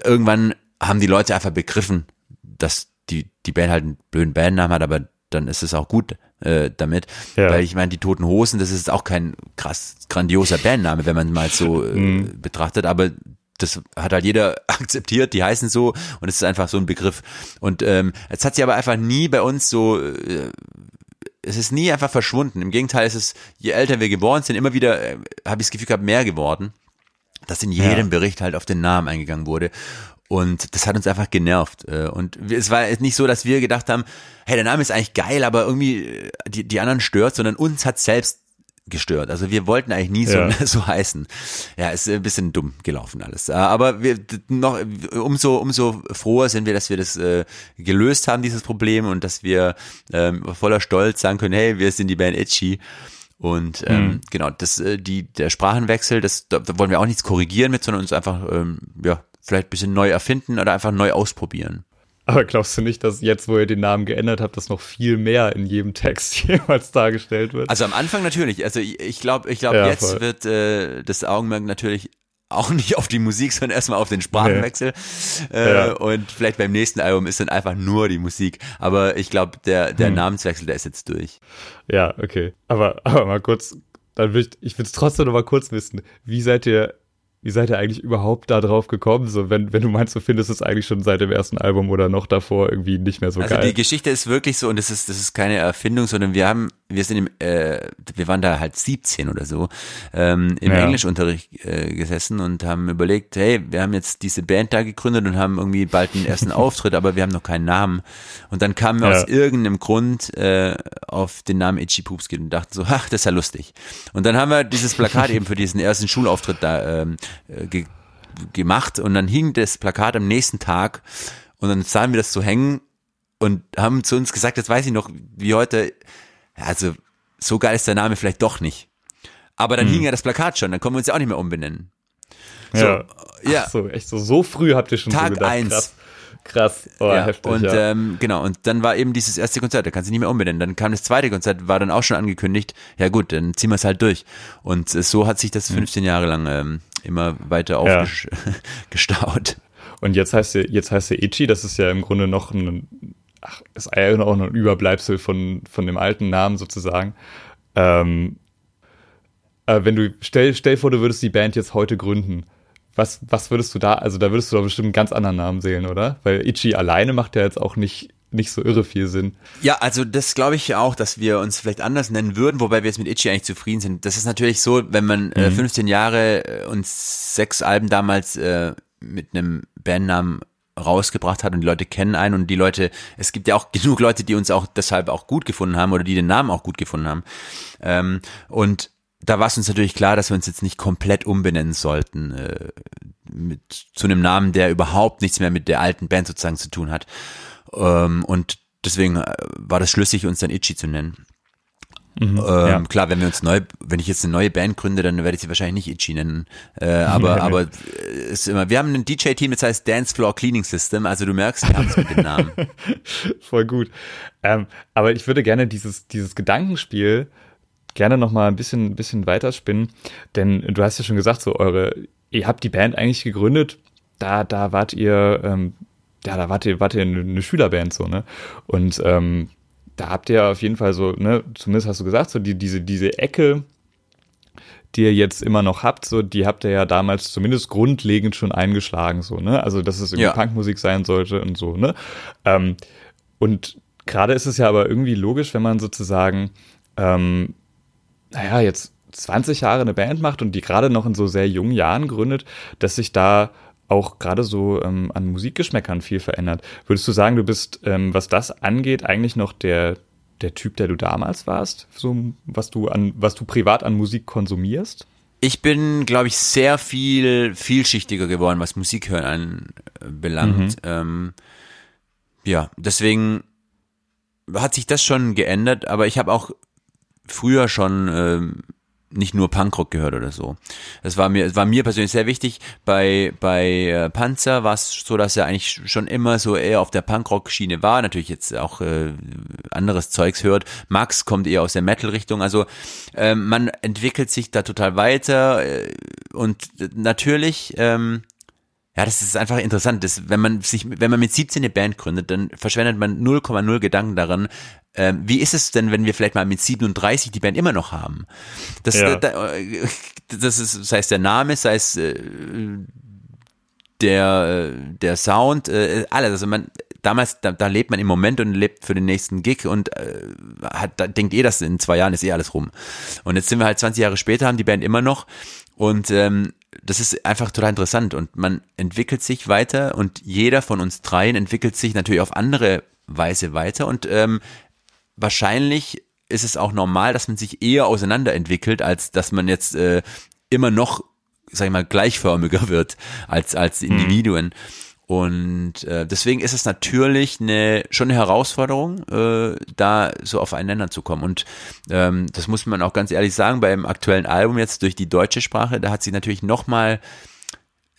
S1: Irgendwann haben die Leute einfach begriffen, dass die, die Band halt einen blöden Bandnamen hat, aber dann ist es auch gut äh, damit. Ja. Weil ich meine, die Toten Hosen, das ist auch kein krass grandioser Bandname, wenn man mal so äh, mhm. betrachtet, aber das hat halt jeder akzeptiert, die heißen so und es ist einfach so ein Begriff. Und ähm, es hat sich aber einfach nie bei uns so, äh, es ist nie einfach verschwunden. Im Gegenteil, es ist, je älter wir geboren sind, immer wieder, äh, habe ich das Gefühl gehabt, mehr geworden, dass in jedem ja. Bericht halt auf den Namen eingegangen wurde. Und das hat uns einfach genervt. Äh, und es war nicht so, dass wir gedacht haben, hey, der Name ist eigentlich geil, aber irgendwie äh, die, die anderen stört, sondern uns hat selbst gestört. Also wir wollten eigentlich nie so, ja. so heißen. Ja, ist ein bisschen dumm gelaufen alles. Aber wir noch umso umso froher sind wir, dass wir das äh, gelöst haben dieses Problem und dass wir ähm, voller Stolz sagen können, hey, wir sind die Band Itchy. Und ähm, mhm. genau, das äh, die der Sprachenwechsel, das da wollen wir auch nichts korrigieren mit, sondern uns einfach ähm, ja vielleicht ein bisschen neu erfinden oder einfach neu ausprobieren.
S3: Aber glaubst du nicht, dass jetzt, wo ihr den Namen geändert habt, das noch viel mehr in jedem Text jemals dargestellt wird?
S1: Also am Anfang natürlich. Also ich glaube, ich glaube, ja, jetzt voll. wird äh, das Augenmerk natürlich auch nicht auf die Musik, sondern erstmal auf den Sprachenwechsel. Nee. Äh, ja. Und vielleicht beim nächsten Album ist dann einfach nur die Musik. Aber ich glaube, der, der hm. Namenswechsel, der ist jetzt durch.
S3: Ja, okay. Aber, aber mal kurz, dann will ich, ich will es trotzdem noch mal kurz wissen. Wie seid ihr wie seid ihr eigentlich überhaupt da drauf gekommen? So, wenn, wenn du meinst, du findest es eigentlich schon seit dem ersten Album oder noch davor irgendwie nicht mehr so
S1: also
S3: geil.
S1: Also die Geschichte ist wirklich so, und das ist, das ist keine Erfindung, sondern wir haben, wir sind im, äh, wir waren da halt 17 oder so, ähm, im ja. Englischunterricht äh, gesessen und haben überlegt, hey, wir haben jetzt diese Band da gegründet und haben irgendwie bald den ersten Auftritt, aber wir haben noch keinen Namen. Und dann kamen wir ja. aus irgendeinem Grund äh, auf den Namen Itchy Poopskid und dachten so, ach, das ist ja lustig. Und dann haben wir dieses Plakat eben für diesen ersten Schulauftritt da ähm, äh, ge gemacht und dann hing das Plakat am nächsten Tag und dann sahen wir das so hängen und haben zu uns gesagt, das weiß ich noch, wie heute, also so geil ist der Name vielleicht doch nicht. Aber dann hm. hing ja das Plakat schon, dann können wir uns ja auch nicht mehr umbenennen.
S3: So, ja. ja. Ach so, echt so, so früh habt ihr schon
S1: Tag
S3: so gedacht.
S1: Eins.
S3: Krass. Krass,
S1: oh, ja, heftig. Und ja. ähm, genau, und dann war eben dieses erste Konzert, da kannst du nicht mehr umbenennen. Dann kam das zweite Konzert, war dann auch schon angekündigt. Ja gut, dann ziehen wir es halt durch. Und äh, so hat sich das 15 mhm. Jahre lang ähm, immer weiter aufgestaut. Ja.
S3: Und jetzt heißt er, jetzt heißt er Ichi, das ist ja im Grunde noch ein, ach, ist ja auch noch ein Überbleibsel von, von dem alten Namen sozusagen. Ähm, äh, wenn du, stell, stell vor, du würdest die Band jetzt heute gründen was, was würdest du da, also da würdest du doch bestimmt einen ganz anderen Namen sehen, oder? Weil Ichi alleine macht ja jetzt auch nicht, nicht so irre viel Sinn.
S1: Ja, also das glaube ich auch, dass wir uns vielleicht anders nennen würden, wobei wir jetzt mit Ichi eigentlich zufrieden sind. Das ist natürlich so, wenn man äh, mhm. äh, 15 Jahre und sechs Alben damals äh, mit einem Bandnamen rausgebracht hat und die Leute kennen einen und die Leute, es gibt ja auch genug Leute, die uns auch deshalb auch gut gefunden haben oder die den Namen auch gut gefunden haben. Ähm, und da war es uns natürlich klar, dass wir uns jetzt nicht komplett umbenennen sollten äh, mit zu einem Namen, der überhaupt nichts mehr mit der alten Band sozusagen zu tun hat. Ähm, und deswegen äh, war das schlüssig, uns dann Itchy zu nennen. Mhm, ähm, ja. Klar, wenn wir uns neu, wenn ich jetzt eine neue Band gründe, dann werde ich sie wahrscheinlich nicht Itchy nennen. Äh, aber, aber äh, ist immer. Wir haben ein DJ-Team, das heißt Dance Floor Cleaning System. Also du merkst, wir haben es mit dem Namen.
S3: Voll gut. Ähm, aber ich würde gerne dieses dieses Gedankenspiel gerne noch mal ein bisschen, ein bisschen weiterspinnen, denn du hast ja schon gesagt, so eure, ihr habt die Band eigentlich gegründet, da, da wart ihr, ähm, ja, da wart ihr, wart ihr eine Schülerband so, ne? Und ähm, da habt ihr auf jeden Fall so, ne, zumindest hast du gesagt, so die, diese, diese Ecke, die ihr jetzt immer noch habt, so, die habt ihr ja damals zumindest grundlegend schon eingeschlagen, so, ne? Also, dass es irgendwie ja. Punkmusik sein sollte und so, ne? Ähm, und gerade ist es ja aber irgendwie logisch, wenn man sozusagen ähm, naja, jetzt 20 Jahre eine Band macht und die gerade noch in so sehr jungen Jahren gründet, dass sich da auch gerade so ähm, an Musikgeschmäckern viel verändert. Würdest du sagen, du bist, ähm, was das angeht, eigentlich noch der, der Typ, der du damals warst? So, was du an, was du privat an Musik konsumierst?
S1: Ich bin, glaube ich, sehr viel vielschichtiger geworden, was Musik hören anbelangt. Mhm. Ähm, ja, deswegen hat sich das schon geändert, aber ich habe auch früher schon äh, nicht nur Punkrock gehört oder so. Das war mir, es war mir persönlich sehr wichtig. Bei bei äh, Panzer war es so, dass er eigentlich schon immer so eher auf der Punkrock-Schiene war. Natürlich jetzt auch äh, anderes Zeugs hört. Max kommt eher aus der Metal-Richtung. Also äh, man entwickelt sich da total weiter äh, und natürlich ähm, ja, das ist einfach interessant. Das, wenn man sich, wenn man mit 17 eine Band gründet, dann verschwendet man 0,0 Gedanken daran, ähm, wie ist es denn, wenn wir vielleicht mal mit 37 die Band immer noch haben? Das, ja. da, das ist, sei es der Name, sei es äh, der, der Sound, äh, alles. Also man, damals, da, da lebt man im Moment und lebt für den nächsten Gig und äh, hat, da denkt eh, dass in zwei Jahren ist eh alles rum. Und jetzt sind wir halt 20 Jahre später, haben die Band immer noch und ähm, das ist einfach total interessant und man entwickelt sich weiter und jeder von uns dreien entwickelt sich natürlich auf andere Weise weiter und ähm, wahrscheinlich ist es auch normal, dass man sich eher auseinanderentwickelt, als dass man jetzt äh, immer noch, sag ich mal, gleichförmiger wird als als mhm. Individuen. Mhm. Und äh, deswegen ist es natürlich eine schon eine Herausforderung, äh, da so aufeinander zu kommen. Und ähm, das muss man auch ganz ehrlich sagen, beim aktuellen Album jetzt durch die deutsche Sprache, da hat sie natürlich nochmal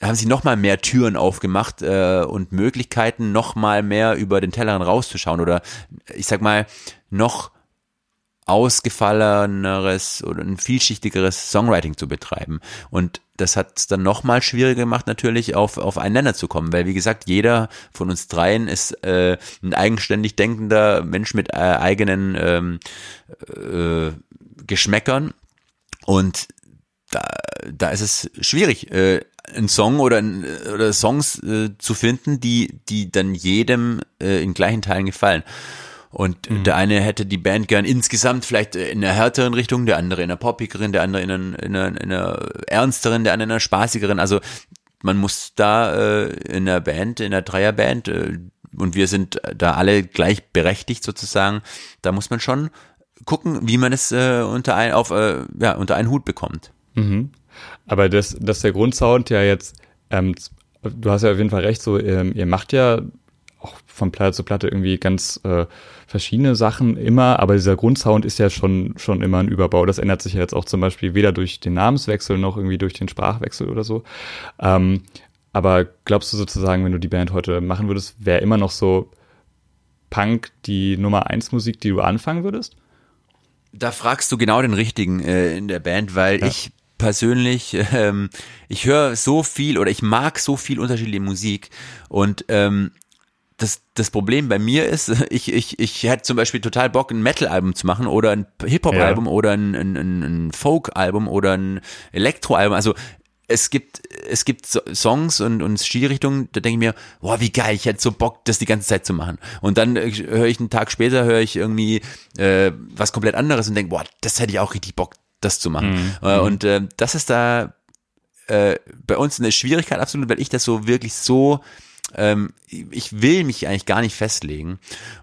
S1: haben sie noch mal mehr Türen aufgemacht äh, und Möglichkeiten, noch mal mehr über den Tellerrand rauszuschauen oder ich sag mal noch ausgefalleneres oder ein vielschichtigeres Songwriting zu betreiben. Und das hat es dann nochmal schwieriger gemacht, natürlich auf, auf einen Nenner zu kommen, weil wie gesagt, jeder von uns dreien ist äh, ein eigenständig denkender Mensch mit äh, eigenen ähm, äh, Geschmäckern und da, da ist es schwierig, äh, einen Song oder, ein, oder Songs äh, zu finden, die, die dann jedem äh, in gleichen Teilen gefallen. Und mhm. der eine hätte die Band gern insgesamt vielleicht in einer härteren Richtung, der andere in einer poppigeren, der andere in einer, in einer, in einer ernsteren, der andere in einer spaßigeren. Also man muss da äh, in einer Band, in einer Dreierband, äh, und wir sind da alle gleichberechtigt sozusagen, da muss man schon gucken, wie man es äh, unter ein, auf, äh, ja, unter einen Hut bekommt.
S3: Mhm. Aber dass, dass der Grundsound ja jetzt, ähm, du hast ja auf jeden Fall recht, so ähm, ihr macht ja auch von Platte zu Platte irgendwie ganz äh, verschiedene Sachen immer, aber dieser Grundsound ist ja schon, schon immer ein Überbau. Das ändert sich ja jetzt auch zum Beispiel weder durch den Namenswechsel noch irgendwie durch den Sprachwechsel oder so. Ähm, aber glaubst du sozusagen, wenn du die Band heute machen würdest, wäre immer noch so Punk die Nummer eins Musik, die du anfangen würdest?
S1: Da fragst du genau den richtigen äh, in der Band, weil ja. ich persönlich, ähm, ich höre so viel oder ich mag so viel unterschiedliche Musik und ähm, das, das Problem bei mir ist, ich, ich, ich hätte zum Beispiel total Bock, ein Metal-Album zu machen oder ein Hip-Hop-Album ja. oder ein, ein, ein Folk-Album oder ein Elektro-Album. Also es gibt, es gibt Songs und, und Stilrichtungen, da denke ich mir, boah, wie geil, ich hätte so Bock, das die ganze Zeit zu machen. Und dann äh, höre ich einen Tag später, höre ich irgendwie äh, was komplett anderes und denke, boah, das hätte ich auch richtig Bock, das zu machen. Mhm. Äh, und äh, das ist da äh, bei uns eine Schwierigkeit absolut, weil ich das so wirklich so ähm, ich will mich eigentlich gar nicht festlegen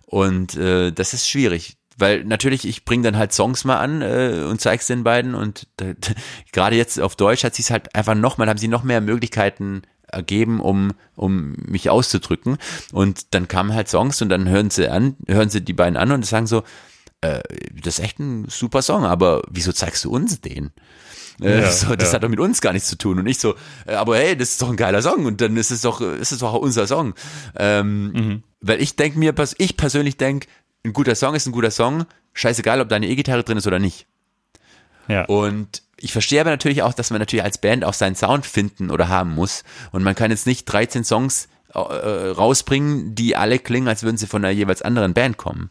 S1: und äh, das ist schwierig weil natürlich ich bringe dann halt Songs mal an äh, und zeig's den beiden und gerade jetzt auf Deutsch hat sie es halt einfach nochmal haben sie noch mehr Möglichkeiten ergeben, um um mich auszudrücken und dann kamen halt Songs und dann hören sie an hören sie die beiden an und sagen so äh, das ist echt ein super Song, aber wieso zeigst du uns den? Äh, ja, so, das ja. hat doch mit uns gar nichts zu tun. Und nicht so, äh, aber hey, das ist doch ein geiler Song und dann ist es doch, ist es doch auch unser Song. Ähm, mhm. Weil ich denke mir, ich persönlich denke, ein guter Song ist ein guter Song, scheißegal, ob da eine E-Gitarre drin ist oder nicht. Ja. Und ich verstehe aber natürlich auch, dass man natürlich als Band auch seinen Sound finden oder haben muss. Und man kann jetzt nicht 13 Songs äh, rausbringen, die alle klingen, als würden sie von einer jeweils anderen Band kommen.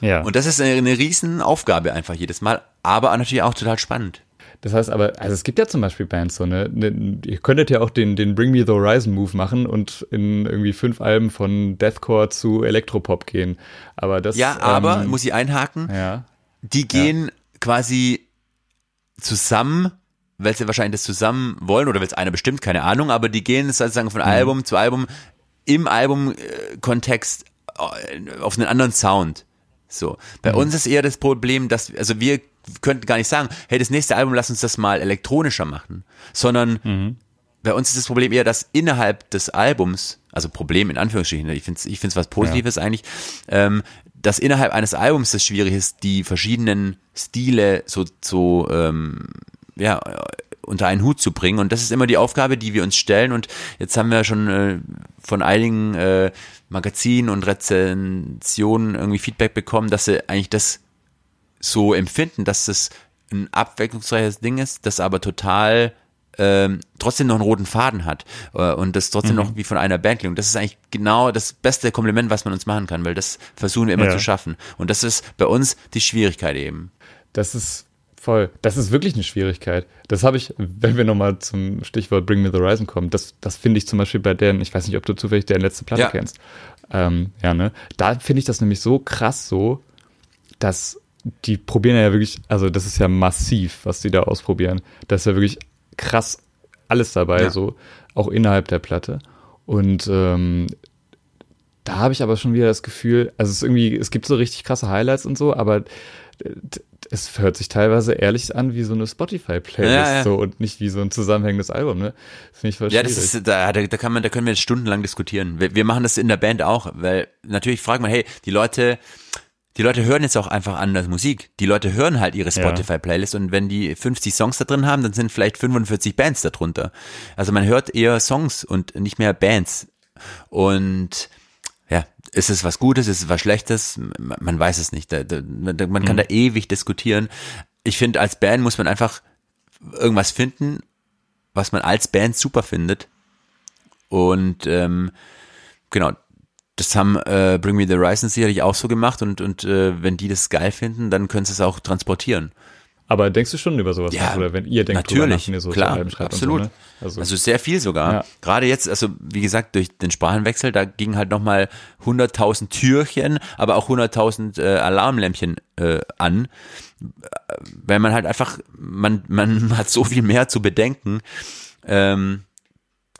S1: Ja. Und das ist eine, eine riesen Aufgabe einfach jedes Mal, aber natürlich auch total spannend.
S3: Das heißt aber, also es gibt ja zum Beispiel Bands so, ne? ne ihr könntet ja auch den, den Bring Me the Horizon Move machen und in irgendwie fünf Alben von Deathcore zu Elektropop gehen. Aber das.
S1: Ja, aber, ähm, muss ich einhaken? Ja. Die gehen ja. quasi zusammen, weil sie wahrscheinlich das zusammen wollen oder weil es einer bestimmt, keine Ahnung, aber die gehen sozusagen von mhm. Album zu Album im Albumkontext äh, auf einen anderen Sound. So. Bei mhm. uns ist eher das Problem, dass, also wir könnten gar nicht sagen, hey, das nächste Album, lass uns das mal elektronischer machen, sondern mhm. bei uns ist das Problem eher, dass innerhalb des Albums, also Problem in Anführungsstrichen, ich finde es ich find's was Positives ja. eigentlich, ähm, dass innerhalb eines Albums das schwierig ist, die verschiedenen Stile so, so ähm, ja, unter einen Hut zu bringen. Und das ist immer die Aufgabe, die wir uns stellen. Und jetzt haben wir schon äh, von einigen äh, Magazinen und Rezensionen irgendwie Feedback bekommen, dass sie eigentlich das so empfinden, dass es ein abwechslungsreiches Ding ist, das aber total ähm, trotzdem noch einen roten Faden hat äh, und das trotzdem mhm. noch wie von einer Band klingt. Das ist eigentlich genau das beste Kompliment, was man uns machen kann, weil das versuchen wir immer ja. zu schaffen. Und das ist bei uns die Schwierigkeit eben.
S3: Das ist voll. Das ist wirklich eine Schwierigkeit. Das habe ich, wenn wir nochmal zum Stichwort Bring Me the Horizon kommen, das, das finde ich zum Beispiel bei deren, ich weiß nicht, ob du zufällig deren letzte Platte ja. kennst. Ähm, ja, ne? Da finde ich das nämlich so krass so, dass die probieren ja wirklich, also das ist ja massiv, was die da ausprobieren. Da ist ja wirklich krass alles dabei, ja. so auch innerhalb der Platte. Und ähm, da habe ich aber schon wieder das Gefühl, also es ist irgendwie, es gibt so richtig krasse Highlights und so, aber es hört sich teilweise ehrlich an wie so eine Spotify-Playlist ja, ja. so und nicht wie so ein zusammenhängendes Album, ne?
S1: Finde ich voll Ja, das ist, da, da, kann man, da können wir jetzt stundenlang diskutieren. Wir, wir machen das in der Band auch, weil natürlich fragt man, hey, die Leute, die Leute hören jetzt auch einfach anders Musik. Die Leute hören halt ihre Spotify-Playlist und wenn die 50 Songs da drin haben, dann sind vielleicht 45 Bands darunter. Also man hört eher Songs und nicht mehr Bands. Und ja, ist es was Gutes, ist es was Schlechtes? Man weiß es nicht. man kann mhm. da ewig diskutieren. Ich finde, als Band muss man einfach irgendwas finden, was man als Band super findet. Und ähm, genau, das haben äh, Bring Me the Horizon sicherlich auch so gemacht und, und äh, wenn die das geil finden, dann können sie es auch transportieren.
S3: Aber denkst du schon über sowas
S1: ja,
S3: nach, oder wenn ihr denkt,
S1: natürlich,
S3: nach, so
S1: klar, absolut. So, ne? also, also, sehr viel sogar. Ja. Gerade jetzt, also wie gesagt, durch den Sprachenwechsel, da ging halt nochmal 100.000 Türchen, aber auch 100.000 äh, Alarmlämpchen äh, an, weil man halt einfach, man, man hat so viel mehr zu bedenken, ähm,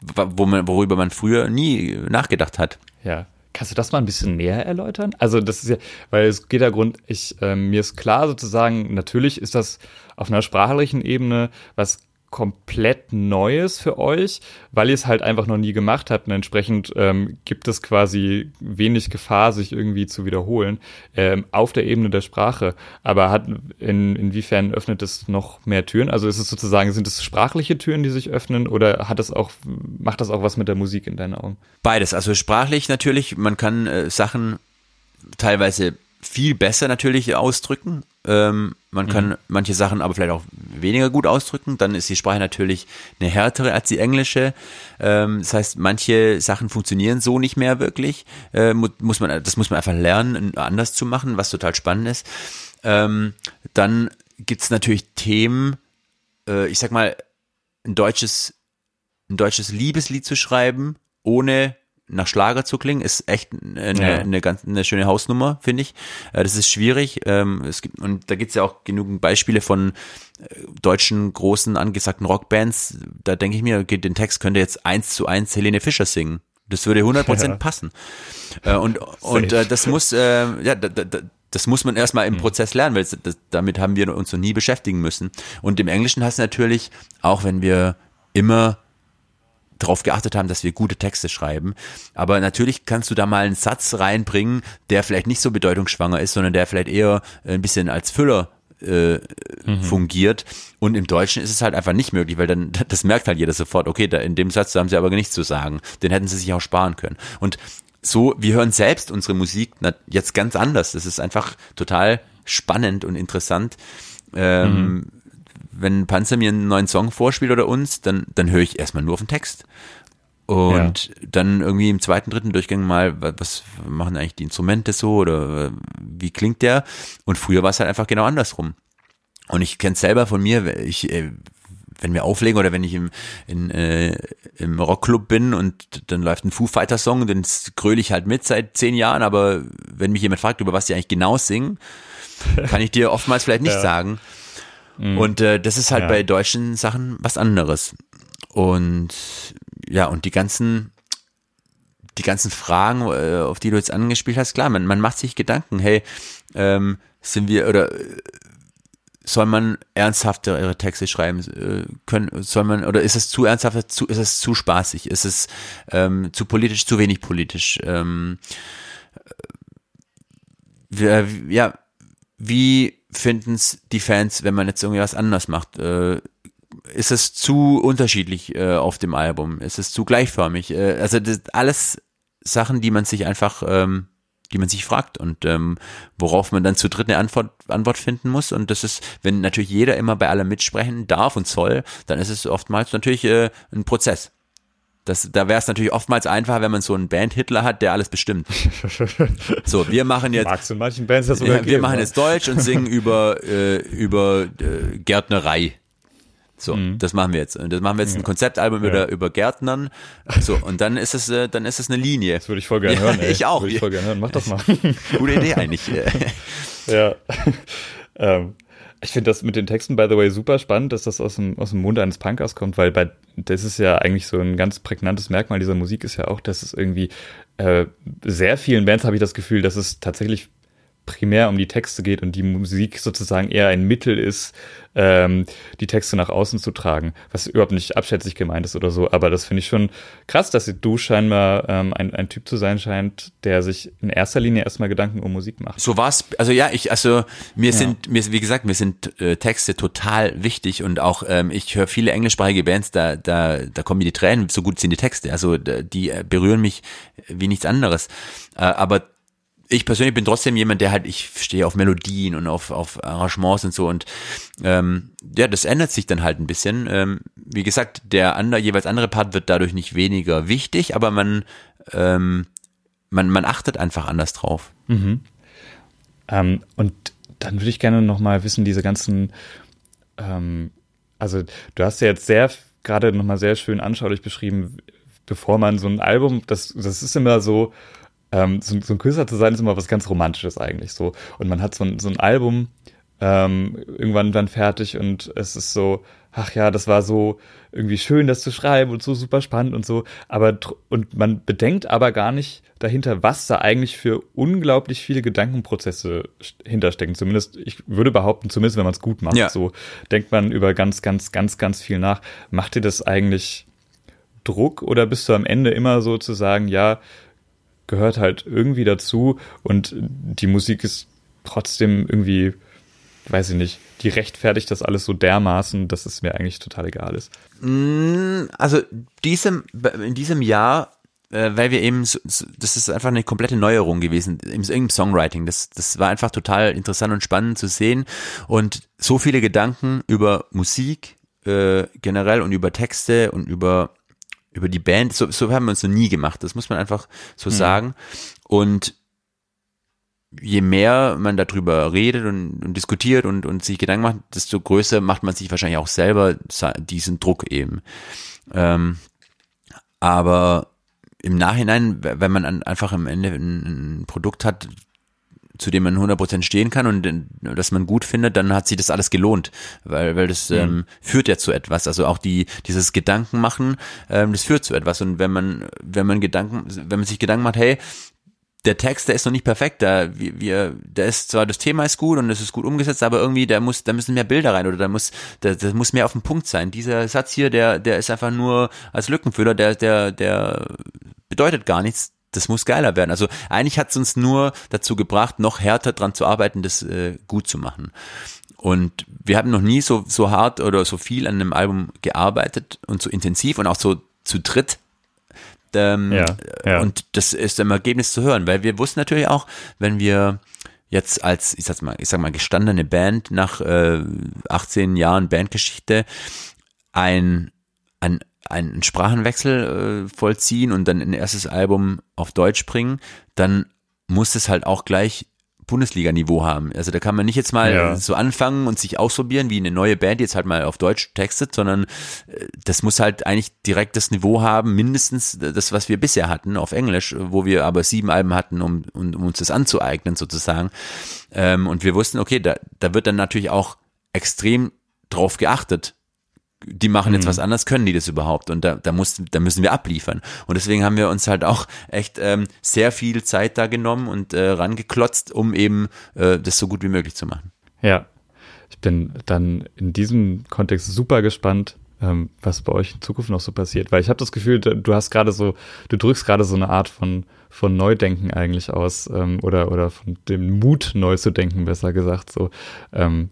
S1: wo man, worüber man früher nie nachgedacht hat.
S3: Ja, Kannst du das mal ein bisschen näher erläutern? Also das ist ja, weil es geht ja Grund, ich, äh, mir ist klar sozusagen, natürlich ist das auf einer sprachlichen Ebene was komplett Neues für euch, weil ihr es halt einfach noch nie gemacht habt. Und entsprechend ähm, gibt es quasi wenig Gefahr, sich irgendwie zu wiederholen ähm, auf der Ebene der Sprache. Aber hat in, inwiefern öffnet es noch mehr Türen? Also ist es sozusagen, sind es sprachliche Türen, die sich öffnen, oder hat es auch, macht das auch was mit der Musik in deinen Augen?
S1: Beides. Also sprachlich natürlich, man kann äh, Sachen teilweise viel besser natürlich ausdrücken. Ähm, man kann mhm. manche Sachen aber vielleicht auch weniger gut ausdrücken. Dann ist die Sprache natürlich eine härtere als die englische. Ähm, das heißt, manche Sachen funktionieren so nicht mehr wirklich. Äh, muss man, das muss man einfach lernen, anders zu machen, was total spannend ist. Ähm, dann gibt's natürlich Themen, äh, ich sag mal, ein deutsches, ein deutsches Liebeslied zu schreiben, ohne nach Schlager zu klingen, ist echt eine, ja. eine ganz eine schöne Hausnummer, finde ich. Äh, das ist schwierig. Ähm, es gibt, und da gibt es ja auch genügend Beispiele von äh, deutschen großen angesagten Rockbands. Da denke ich mir, okay, den Text könnte jetzt eins zu eins Helene Fischer singen. Das würde 100% ja. passen. Äh, und und das muss, ja, das muss man erstmal im hm. Prozess lernen, weil das, damit haben wir uns noch nie beschäftigen müssen. Und im Englischen hast du natürlich, auch wenn wir immer darauf geachtet haben, dass wir gute Texte schreiben. Aber natürlich kannst du da mal einen Satz reinbringen, der vielleicht nicht so bedeutungsschwanger ist, sondern der vielleicht eher ein bisschen als Füller äh, mhm. fungiert. Und im Deutschen ist es halt einfach nicht möglich, weil dann, das merkt halt jeder sofort, okay, da in dem Satz haben sie aber nichts zu sagen. Den hätten sie sich auch sparen können. Und so, wir hören selbst unsere Musik jetzt ganz anders. Das ist einfach total spannend und interessant. Ähm, mhm wenn Panzer mir einen neuen Song vorspielt oder uns, dann, dann höre ich erstmal nur auf den Text. Und ja. dann irgendwie im zweiten, dritten Durchgang mal, was machen eigentlich die Instrumente so oder wie klingt der? Und früher war es halt einfach genau andersrum. Und ich kenne es selber von mir, ich, äh, wenn wir auflegen oder wenn ich im, in, äh, im Rockclub bin und dann läuft ein Foo Fighter Song, dann gröle ich halt mit seit zehn Jahren, aber wenn mich jemand fragt, über was die eigentlich genau singen, kann ich dir oftmals vielleicht nicht ja. sagen. Mhm. Und äh, das ist halt ja. bei deutschen Sachen was anderes. Und ja, und die ganzen, die ganzen Fragen, äh, auf die du jetzt angespielt hast, klar, man, man macht sich Gedanken, hey, ähm, sind wir oder äh, soll man ernsthaftere Texte schreiben äh, können, soll man, oder ist es zu ernsthaft, zu, ist es zu spaßig, ist es ähm, zu politisch, zu wenig politisch? Ähm, wir, ja, wie finden es die Fans, wenn man jetzt irgendwie was anders macht? Äh, ist es zu unterschiedlich äh, auf dem Album? Ist es zu gleichförmig? Äh, also das alles Sachen, die man sich einfach, ähm, die man sich fragt und ähm, worauf man dann zu dritt eine Antwort, Antwort finden muss. Und das ist, wenn natürlich jeder immer bei allem mitsprechen darf und soll, dann ist es oftmals natürlich äh, ein Prozess. Das, da wäre es natürlich oftmals einfacher, wenn man so einen Band-Hitler hat, der alles bestimmt. So, wir machen jetzt.
S3: Magst du in manchen Bands das
S1: ja, Wir machen jetzt Deutsch und singen über, äh, über äh, Gärtnerei. So, mhm. das machen wir jetzt. Und das machen wir jetzt ein Konzeptalbum ja. über, über Gärtnern. So, und dann ist es, äh, dann ist es eine Linie.
S3: Das würde ich voll gerne hören. Ey.
S1: Ich auch.
S3: Würde ich voll gerne hören. Mach das mal.
S1: Gute Idee eigentlich.
S3: ja. ähm, ich finde das mit den Texten, by the way, super spannend, dass das aus dem, aus dem Mund eines Punkers kommt, weil bei, das ist ja eigentlich so ein ganz prägnantes Merkmal dieser Musik ist ja auch, dass es irgendwie äh, sehr vielen Bands habe ich das Gefühl, dass es tatsächlich primär um die Texte geht und die Musik sozusagen eher ein Mittel ist, ähm, die Texte nach außen zu tragen, was überhaupt nicht abschätzig gemeint ist oder so. Aber das finde ich schon krass, dass du scheinbar ähm, ein, ein Typ zu sein scheint, der sich in erster Linie erstmal Gedanken um Musik macht.
S1: So war's. Also ja, ich, also mir ja. sind, mir, wie gesagt, mir sind äh, Texte total wichtig und auch ähm, ich höre viele englischsprachige Bands, da, da, da kommen mir die Tränen, so gut sind die Texte. Also die berühren mich wie nichts anderes. Äh, aber ich persönlich bin trotzdem jemand, der halt, ich stehe auf Melodien und auf, auf Arrangements und so und ähm, ja, das ändert sich dann halt ein bisschen. Ähm, wie gesagt, der andere, jeweils andere Part wird dadurch nicht weniger wichtig, aber man, ähm, man, man achtet einfach anders drauf.
S3: Mhm. Ähm, und dann würde ich gerne nochmal wissen, diese ganzen, ähm, also du hast ja jetzt sehr, gerade nochmal sehr schön anschaulich beschrieben, bevor man so ein Album, das, das ist immer so, ähm, so, so, ein Künstler zu sein, ist immer was ganz Romantisches eigentlich so. Und man hat so ein, so ein Album ähm, irgendwann dann fertig und es ist so, ach ja, das war so irgendwie schön, das zu schreiben und so super spannend und so. Aber und man bedenkt aber gar nicht dahinter, was da eigentlich für unglaublich viele Gedankenprozesse hinterstecken. Zumindest, ich würde behaupten, zumindest wenn man es gut macht, ja. so denkt man über ganz, ganz, ganz, ganz viel nach. Macht dir das eigentlich Druck oder bist du am Ende immer so zu sagen, ja, gehört halt irgendwie dazu und die Musik ist trotzdem irgendwie, weiß ich nicht, die rechtfertigt das alles so dermaßen, dass es mir eigentlich total egal ist.
S1: Mm, also diesem, in diesem Jahr äh, weil wir eben, das ist einfach eine komplette Neuerung gewesen im, Songwriting. Das, das war einfach total interessant und spannend zu sehen und so viele Gedanken über Musik äh, generell und über Texte und über über die Band, so, so haben wir uns noch nie gemacht, das muss man einfach so mhm. sagen. Und je mehr man darüber redet und, und diskutiert und, und sich Gedanken macht, desto größer macht man sich wahrscheinlich auch selber diesen Druck eben. Ähm, aber im Nachhinein, wenn man einfach am Ende ein, ein Produkt hat, zu dem man 100% stehen kann und das man gut findet, dann hat sich das alles gelohnt, weil, weil das mhm. ähm, führt ja zu etwas. Also auch die, dieses Gedanken machen, ähm, das führt zu etwas. Und wenn man, wenn man Gedanken, wenn man sich Gedanken macht, hey, der Text, der ist noch nicht perfekt, da wir, wir, der ist zwar das Thema ist gut und es ist gut umgesetzt, aber irgendwie da muss, da müssen mehr Bilder rein oder da muss, da, das muss mehr auf den Punkt sein. Dieser Satz hier, der, der ist einfach nur als Lückenfüller, der, der, der bedeutet gar nichts das muss geiler werden. Also eigentlich hat es uns nur dazu gebracht, noch härter dran zu arbeiten, das äh, gut zu machen. Und wir haben noch nie so, so hart oder so viel an einem Album gearbeitet und so intensiv und auch so zu dritt. Ähm, ja, ja. Und das ist im Ergebnis zu hören, weil wir wussten natürlich auch, wenn wir jetzt als, ich sag mal, ich sag mal, gestandene Band nach äh, 18 Jahren Bandgeschichte ein, ein einen Sprachenwechsel äh, vollziehen und dann ein erstes Album auf Deutsch bringen, dann muss es halt auch gleich Bundesliga-Niveau haben. Also da kann man nicht jetzt mal ja. so anfangen und sich ausprobieren, wie eine neue Band jetzt halt mal auf Deutsch textet, sondern äh, das muss halt eigentlich direkt das Niveau haben, mindestens das, was wir bisher hatten auf Englisch, wo wir aber sieben Alben hatten, um, um, um uns das anzueignen sozusagen. Ähm, und wir wussten, okay, da, da wird dann natürlich auch extrem drauf geachtet, die machen jetzt mhm. was anderes, können die das überhaupt? Und da, da, muss, da müssen wir abliefern. Und deswegen haben wir uns halt auch echt ähm, sehr viel Zeit da genommen und äh, rangeklotzt, um eben äh, das so gut wie möglich zu machen.
S3: Ja, ich bin dann in diesem Kontext super gespannt, ähm, was bei euch in Zukunft noch so passiert, weil ich habe das Gefühl, du hast gerade so, du drückst gerade so eine Art von von Neudenken eigentlich aus ähm, oder oder von dem Mut neu zu denken, besser gesagt so. Ähm,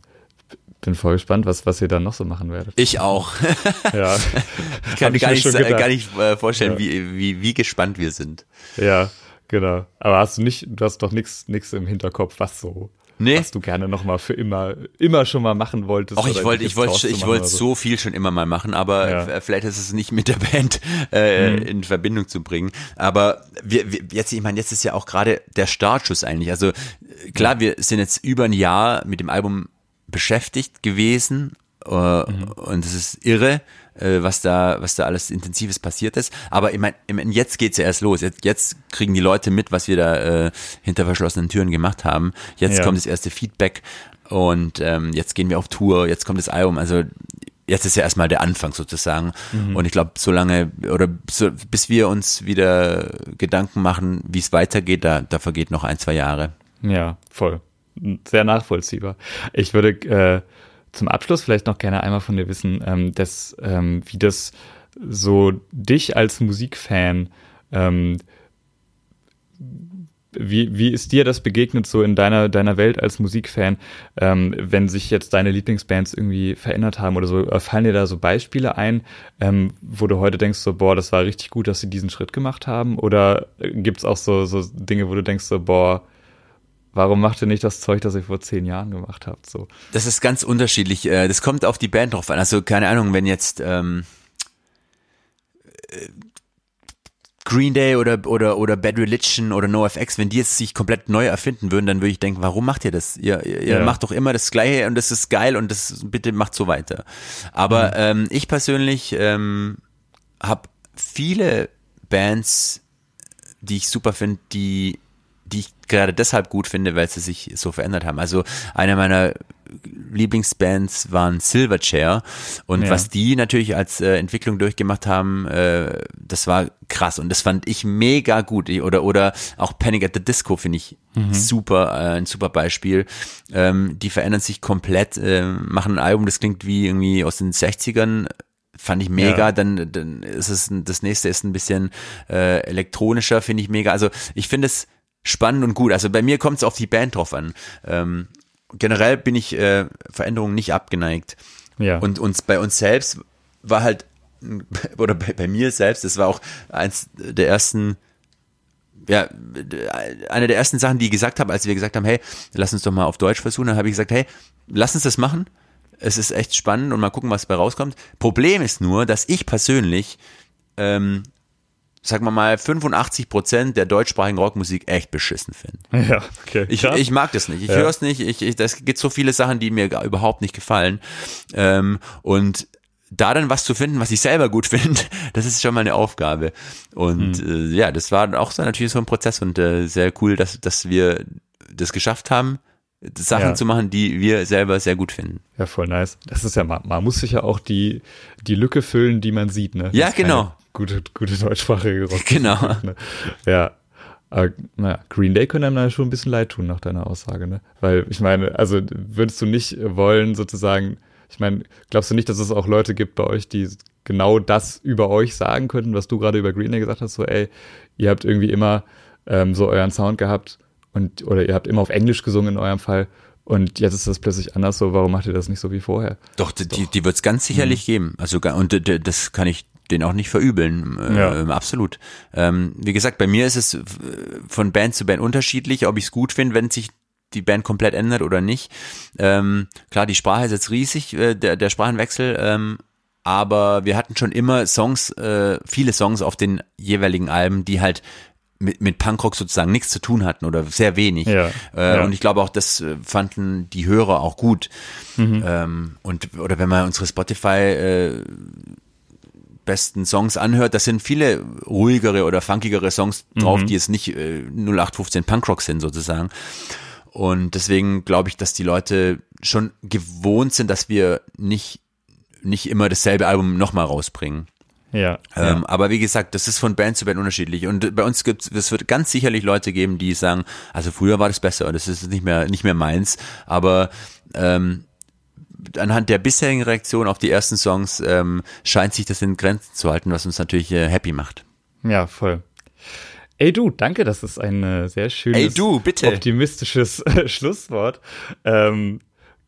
S3: bin voll gespannt, was, was ihr dann noch so machen werdet.
S1: Ich auch. ja. ich kann mir gar nicht, gar nicht äh, vorstellen, ja. wie, wie, wie gespannt wir sind.
S3: Ja, genau. Aber hast du nicht, du hast doch nichts nix im Hinterkopf, was so, nee. was du gerne noch mal für immer, immer schon mal machen wolltest.
S1: Auch ich wollte, ich wollte, ich wollte so. so viel schon immer mal machen, aber ja. vielleicht ist es nicht mit der Band äh, mhm. in Verbindung zu bringen. Aber wir, wir, jetzt, ich meine, jetzt ist ja auch gerade der Startschuss eigentlich. Also klar, wir sind jetzt über ein Jahr mit dem Album beschäftigt gewesen äh, mhm. und es ist irre, äh, was da was da alles intensives passiert ist. Aber ich meine, jetzt geht's ja erst los. Jetzt, jetzt kriegen die Leute mit, was wir da äh, hinter verschlossenen Türen gemacht haben. Jetzt ja. kommt das erste Feedback und ähm, jetzt gehen wir auf Tour. Jetzt kommt das Album. Also jetzt ist ja erstmal der Anfang sozusagen. Mhm. Und ich glaube, solange oder so, bis wir uns wieder Gedanken machen, wie es weitergeht, da, da vergeht noch ein, zwei Jahre.
S3: Ja, voll. Sehr nachvollziehbar. Ich würde äh, zum Abschluss vielleicht noch gerne einmal von dir wissen, ähm, dass, ähm, wie das so dich als Musikfan ähm, wie, wie ist dir das begegnet so in deiner, deiner Welt als Musikfan, ähm, wenn sich jetzt deine Lieblingsbands irgendwie verändert haben oder so? Fallen dir da so Beispiele ein, ähm, wo du heute denkst, so, boah, das war richtig gut, dass sie diesen Schritt gemacht haben? Oder gibt's auch so, so Dinge, wo du denkst, so, boah, warum macht ihr nicht das Zeug, das ihr vor zehn Jahren gemacht habt? So.
S1: Das ist ganz unterschiedlich. Äh, das kommt auf die Band drauf an. Also keine Ahnung, wenn jetzt ähm, Green Day oder, oder, oder Bad Religion oder NoFX, wenn die jetzt sich komplett neu erfinden würden, dann würde ich denken, warum macht ihr das? Ihr, ihr ja. macht doch immer das Gleiche und das ist geil und das bitte macht so weiter. Aber mhm. ähm, ich persönlich ähm, habe viele Bands, die ich super finde, die die ich gerade deshalb gut finde, weil sie sich so verändert haben. Also eine meiner Lieblingsbands waren Silverchair und ja. was die natürlich als äh, Entwicklung durchgemacht haben, äh, das war krass und das fand ich mega gut. Oder oder auch Panic at the Disco finde ich mhm. super, äh, ein super Beispiel. Ähm, die verändern sich komplett, äh, machen ein Album, das klingt wie irgendwie aus den 60ern fand ich mega. Ja. Dann, dann ist es das nächste ist ein bisschen äh, elektronischer, finde ich mega. Also ich finde es spannend und gut. Also bei mir kommt es auf die Band drauf an. Ähm, generell bin ich äh, Veränderungen nicht abgeneigt. Ja. Und uns bei uns selbst war halt, oder bei, bei mir selbst, das war auch eins der ersten, ja, eine der ersten Sachen, die ich gesagt habe, als wir gesagt haben, hey, lass uns doch mal auf Deutsch versuchen, dann habe ich gesagt, hey, lass uns das machen. Es ist echt spannend und mal gucken, was dabei rauskommt. Problem ist nur, dass ich persönlich ähm, sagen wir mal, 85 Prozent der deutschsprachigen Rockmusik echt beschissen finden.
S3: Ja, okay.
S1: Ich, ich mag das nicht. Ich ja. höre es nicht. Ich, ich, das gibt so viele Sachen, die mir überhaupt nicht gefallen. Ähm, und da dann was zu finden, was ich selber gut finde, das ist schon mal eine Aufgabe. Und mhm. äh, ja, das war auch so natürlich so ein Prozess und äh, sehr cool, dass, dass wir das geschafft haben. Sachen ja. zu machen, die wir selber sehr gut finden.
S3: Ja, voll nice. Das ist ja, man, man muss sich ja auch die, die Lücke füllen, die man sieht, ne?
S1: Ja, genau
S3: gute, gute deutschsprachige Rock.
S1: Genau.
S3: Ne? Ja. Aber, naja, Green Day können einem da schon ein bisschen leid tun nach deiner Aussage, ne? Weil ich meine, also würdest du nicht wollen, sozusagen, ich meine, glaubst du nicht, dass es auch Leute gibt bei euch, die genau das über euch sagen könnten, was du gerade über Green Day gesagt hast, so, ey, ihr habt irgendwie immer ähm, so euren Sound gehabt und oder ihr habt immer auf Englisch gesungen in eurem Fall und jetzt ist das plötzlich anders so, warum macht ihr das nicht so wie vorher?
S1: Doch, die, die, die wird es ganz sicherlich mhm. geben. Also und das kann ich den auch nicht verübeln. Äh, ja. absolut. Ähm, wie gesagt, bei mir ist es äh, von Band zu Band unterschiedlich, ob ich es gut finde, wenn sich die Band komplett ändert oder nicht. Ähm, klar, die Sprache ist jetzt riesig, äh, der, der Sprachenwechsel, ähm, aber wir hatten schon immer Songs, äh, viele Songs auf den jeweiligen Alben, die halt mit, mit Punkrock sozusagen nichts zu tun hatten oder sehr wenig. Ja, äh, ja. Und ich glaube auch, das äh, fanden die Hörer auch gut. Mhm. Ähm, und oder wenn man unsere Spotify äh, besten Songs anhört, das sind viele ruhigere oder funkigere Songs drauf, mhm. die jetzt nicht äh, 0815 Punkrock sind sozusagen. Und deswegen glaube ich, dass die Leute schon gewohnt sind, dass wir nicht, nicht immer dasselbe Album nochmal rausbringen.
S3: Ja,
S1: ähm,
S3: ja.
S1: Aber wie gesagt, das ist von Band zu Band unterschiedlich. Und bei uns gibt es wird ganz sicherlich Leute geben, die sagen, also früher war das besser und das ist nicht mehr, nicht mehr meins. Aber ähm, anhand der bisherigen Reaktion auf die ersten Songs ähm, scheint sich das in Grenzen zu halten, was uns natürlich äh, happy macht.
S3: Ja, voll. Ey du, danke, das ist ein äh, sehr schönes,
S1: Ey du, bitte.
S3: optimistisches Schlusswort. Ähm,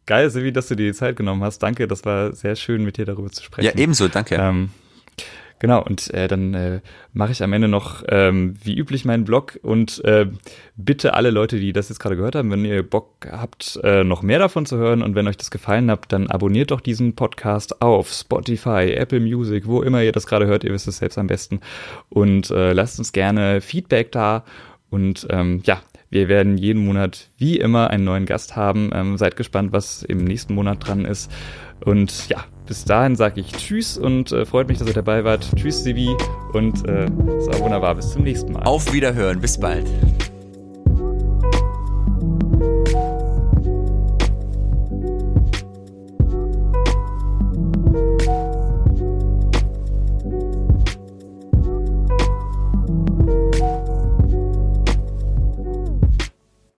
S3: geil, Silvi, dass du dir die Zeit genommen hast. Danke, das war sehr schön, mit dir darüber zu sprechen.
S1: Ja, ebenso, danke.
S3: Ähm, Genau, und äh, dann äh, mache ich am Ende noch ähm, wie üblich meinen Blog und äh, bitte alle Leute, die das jetzt gerade gehört haben, wenn ihr Bock habt, äh, noch mehr davon zu hören und wenn euch das gefallen hat, dann abonniert doch diesen Podcast auf Spotify, Apple Music, wo immer ihr das gerade hört, ihr wisst es selbst am besten. Und äh, lasst uns gerne Feedback da und ähm, ja, wir werden jeden Monat wie immer einen neuen Gast haben. Ähm, seid gespannt, was im nächsten Monat dran ist. Und ja, bis dahin sage ich Tschüss und äh, freut mich, dass ihr dabei wart. Tschüss, Sibi. Und äh, es war wunderbar. Bis zum nächsten Mal.
S1: Auf Wiederhören. Bis bald.